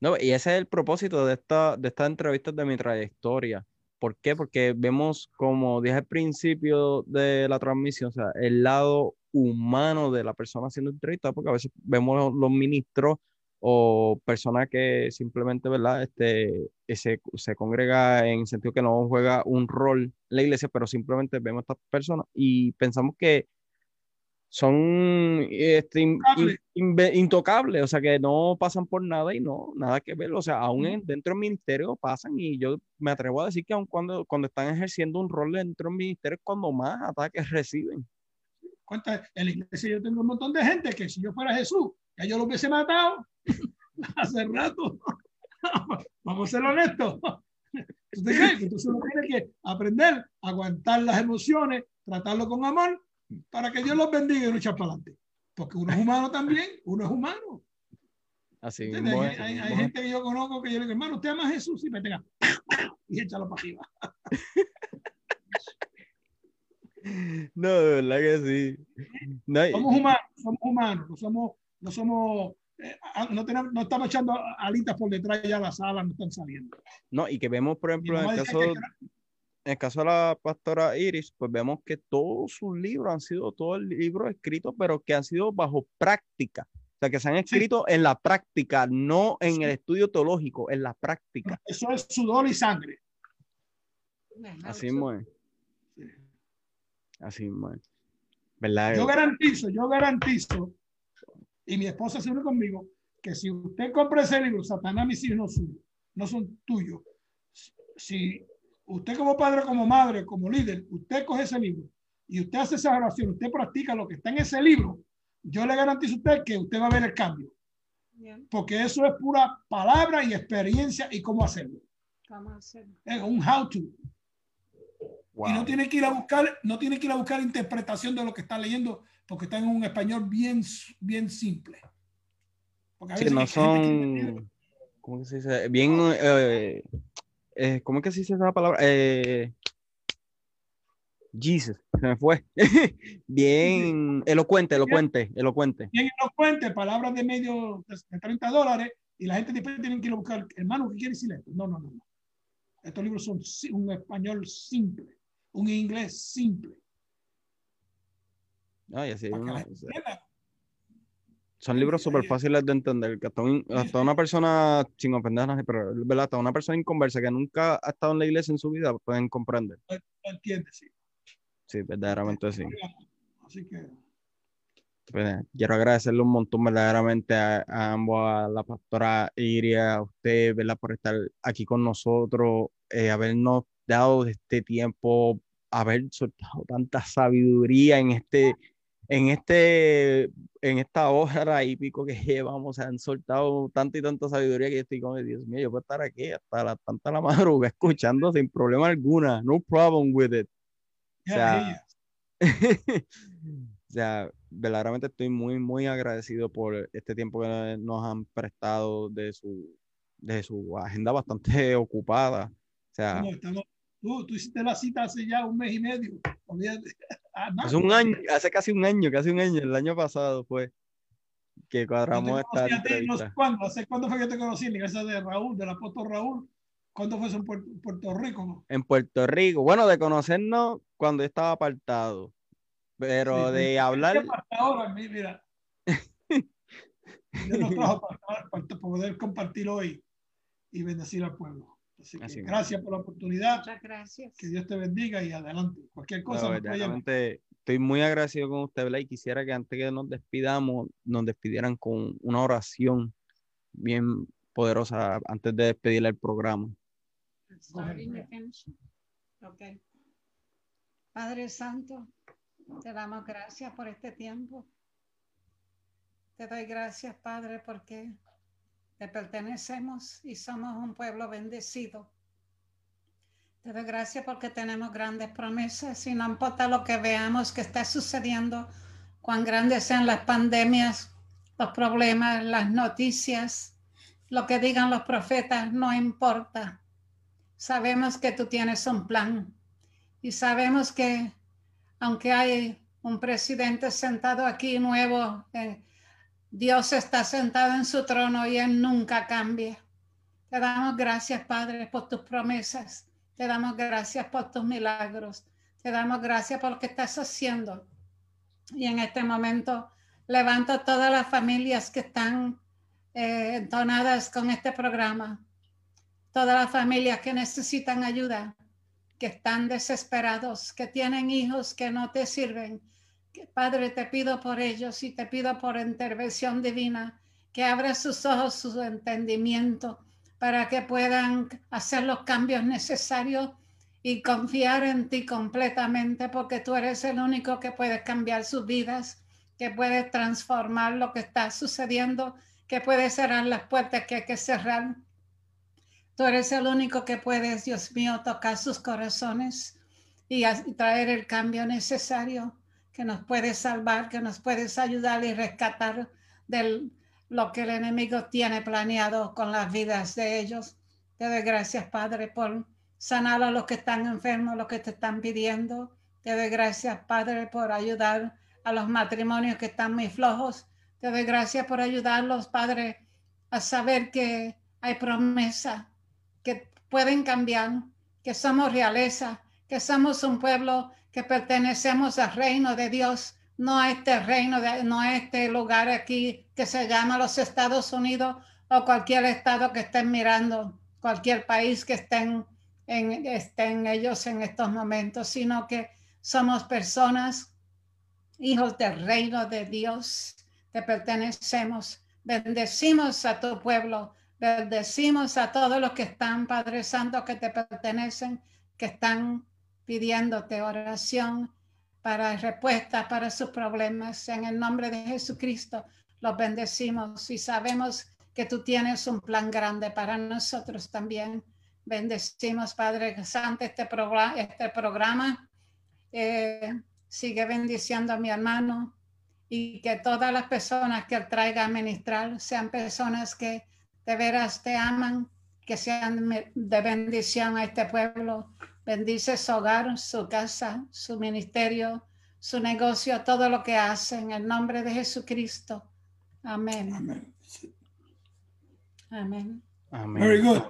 No, y ese es el propósito de esta, de estas entrevistas de mi trayectoria. ¿Por qué? Porque vemos, como dije al principio de la transmisión, o sea, el lado humano de la persona haciendo entrevistas, porque a veces vemos los ministros o personas que simplemente, ¿verdad? Este, se, se congrega en sentido que no juega un rol la iglesia, pero simplemente vemos a estas personas y pensamos que son este, intocables, o sea, que no pasan por nada y no, nada que ver, o sea, aún dentro del ministerio pasan y yo me atrevo a decir que aun cuando, cuando están ejerciendo un rol dentro del ministerio es cuando más ataques reciben. ¿Cuántas? En la iglesia yo tengo un montón de gente que si yo fuera Jesús, ya yo lo hubiese matado hace rato. Vamos a ser honestos. Entonces uno tiene que aprender a aguantar las emociones, tratarlo con amor, para que Dios los bendiga y no echar para adelante. Porque uno es humano también, uno es humano. Así hay, hay, gente que yo conozco que yo le digo, hermano, usted ama a Jesús y me tenga y échalo para arriba. No, de verdad que sí. somos humanos, somos humanos, no somos, no somos, eh, no, tenemos, no estamos echando alitas por detrás ya las alas no están saliendo. No, y que vemos, por ejemplo, en el caso, en el caso de la pastora Iris, pues vemos que todos sus libros han sido, todos libros escritos, pero que han sido bajo práctica. O sea, que se han escrito en la práctica, no en el estudio teológico, en la práctica. Eso es sudor y sangre. Así es. Así, ¿verdad? Yo garantizo, yo garantizo, y mi esposa se une conmigo, que si usted compra ese libro, Satanás, mis hijos no son, no son tuyos. Si usted como padre, como madre, como líder, usted coge ese libro y usted hace esa oración, usted practica lo que está en ese libro, yo le garantizo a usted que usted va a ver el cambio. Porque eso es pura palabra y experiencia y cómo hacerlo. ¿Cómo hacerlo? Es un how to. Y no tiene que ir a buscar, no tiene que ir a buscar interpretación de lo que está leyendo, porque está en un español bien, bien simple. Porque no son, ¿cómo se dice? Bien, eh, eh, ¿cómo es que se dice esa palabra? Eh, Jesus, se me fue. bien elocuente, elocuente, elocuente. Bien elocuente, palabras de medio de 30 dólares, y la gente después tiene que ir a buscar, hermano, ¿qué quiere decir esto? No, no, no. no. Estos libros son un español simple un inglés simple. Son libros súper fáciles de entender, que hasta, una persona, sin ofender a nadie, pero ¿verdad? hasta una persona inconversa que nunca ha estado en la iglesia en su vida pueden comprender. Entiende, sí. Sí, verdaderamente sí. Así que... Pues, quiero agradecerle un montón verdaderamente a, ambos, a la pastora Iria, a usted, ¿verdad? Por estar aquí con nosotros, eh, habernos dado este tiempo, haber soltado tanta sabiduría en este, en este, en esta hora y pico que llevamos, se han soltado tanta y tanta sabiduría que yo estoy como, Dios mío, yo puedo estar aquí hasta la, tanta la madrugada escuchando sin problema alguna, no problem with it. O sea, o sea, verdaderamente estoy muy, muy agradecido por este tiempo que nos han prestado de su, de su agenda bastante ocupada. O sea, tú, tú, hiciste la cita hace ya un mes y medio. Hace un año, hace casi un año, casi un año, el año pasado fue que cuadramos esta entrevista. ¿Cuándo? ¿Hace cuándo fue que te conocí? En la iglesia de Raúl, del apóstol Raúl. ¿Cuándo fue eso en Puerto, Rico? En Puerto Rico. Bueno, de conocernos cuando estaba apartado. Pero de hablar. Ahora, mira. Yo nos trajo para, poder compartir hoy y bendecir al pueblo. Así que gracias por la oportunidad. Muchas gracias. Que Dios te bendiga y adelante. Cualquier cosa. estoy muy agradecido con usted, Blake. Quisiera que antes que nos despidamos, nos despidieran con una oración bien poderosa antes de despedir el programa. Okay. Padre Santo, te damos gracias por este tiempo. Te doy gracias, Padre, porque te pertenecemos y somos un pueblo bendecido. Te doy gracias porque tenemos grandes promesas y no importa lo que veamos que está sucediendo, cuán grandes sean las pandemias, los problemas, las noticias, lo que digan los profetas, no importa. Sabemos que tú tienes un plan y sabemos que aunque hay un presidente sentado aquí nuevo, eh, Dios está sentado en su trono y Él nunca cambia. Te damos gracias, Padre, por tus promesas. Te damos gracias por tus milagros. Te damos gracias por lo que estás haciendo. Y en este momento levanto a todas las familias que están eh, entonadas con este programa. Todas las familias que necesitan ayuda que están desesperados, que tienen hijos que no te sirven. Padre, te pido por ellos y te pido por intervención divina que abra sus ojos, su entendimiento, para que puedan hacer los cambios necesarios y confiar en ti completamente, porque tú eres el único que puede cambiar sus vidas, que puede transformar lo que está sucediendo, que puede cerrar las puertas que hay que cerrar. Tú eres el único que puedes, Dios mío, tocar sus corazones y traer el cambio necesario que nos puede salvar, que nos puedes ayudar y rescatar de lo que el enemigo tiene planeado con las vidas de ellos. Te doy gracias, Padre, por sanar a los que están enfermos, los que te están pidiendo. Te doy gracias, Padre, por ayudar a los matrimonios que están muy flojos. Te doy gracias por ayudarlos, Padre, a saber que hay promesa, que pueden cambiar, que somos realeza, que somos un pueblo que pertenecemos al reino de Dios, no a este reino, no a este lugar aquí que se llama los Estados Unidos o cualquier estado que estén mirando, cualquier país que estén en, ellos en estos momentos, sino que somos personas, hijos del reino de Dios, te pertenecemos. Bendecimos a tu pueblo, Bendecimos a todos los que están, Padre Santo, que te pertenecen, que están pidiéndote oración para respuestas para sus problemas. En el nombre de Jesucristo los bendecimos y sabemos que tú tienes un plan grande para nosotros también. Bendecimos, Padre Santo, este, programa. Este programa. Eh, sigue bendiciendo a mi hermano y que todas las personas que él traiga a ministrar sean personas que de veras te aman, que sean de bendición a este pueblo. Bendice su hogar, su casa, su ministerio, su negocio, todo lo que hacen. En el nombre de Jesucristo. Amén. Amén. Amén. Very good.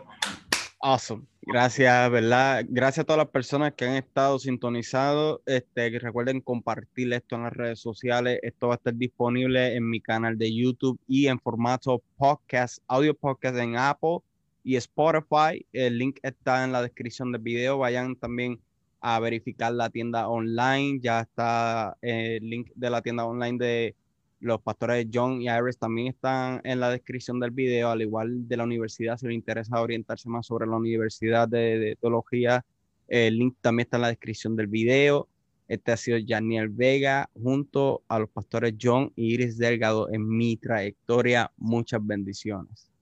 Awesome. Gracias, ¿verdad? Gracias a todas las personas que han estado sintonizados. Este, que recuerden compartir esto en las redes sociales. Esto va a estar disponible en mi canal de YouTube y en formato podcast, audio podcast en Apple y Spotify. El link está en la descripción del video. Vayan también a verificar la tienda online. Ya está el link de la tienda online de los pastores John y Iris también están en la descripción del video, al igual de la universidad, si les interesa orientarse más sobre la universidad de, teología El link también está en la descripción del video. Este ha sido Janiel Vega junto a los pastores John y Iris Delgado en mi trayectoria. Muchas bendiciones.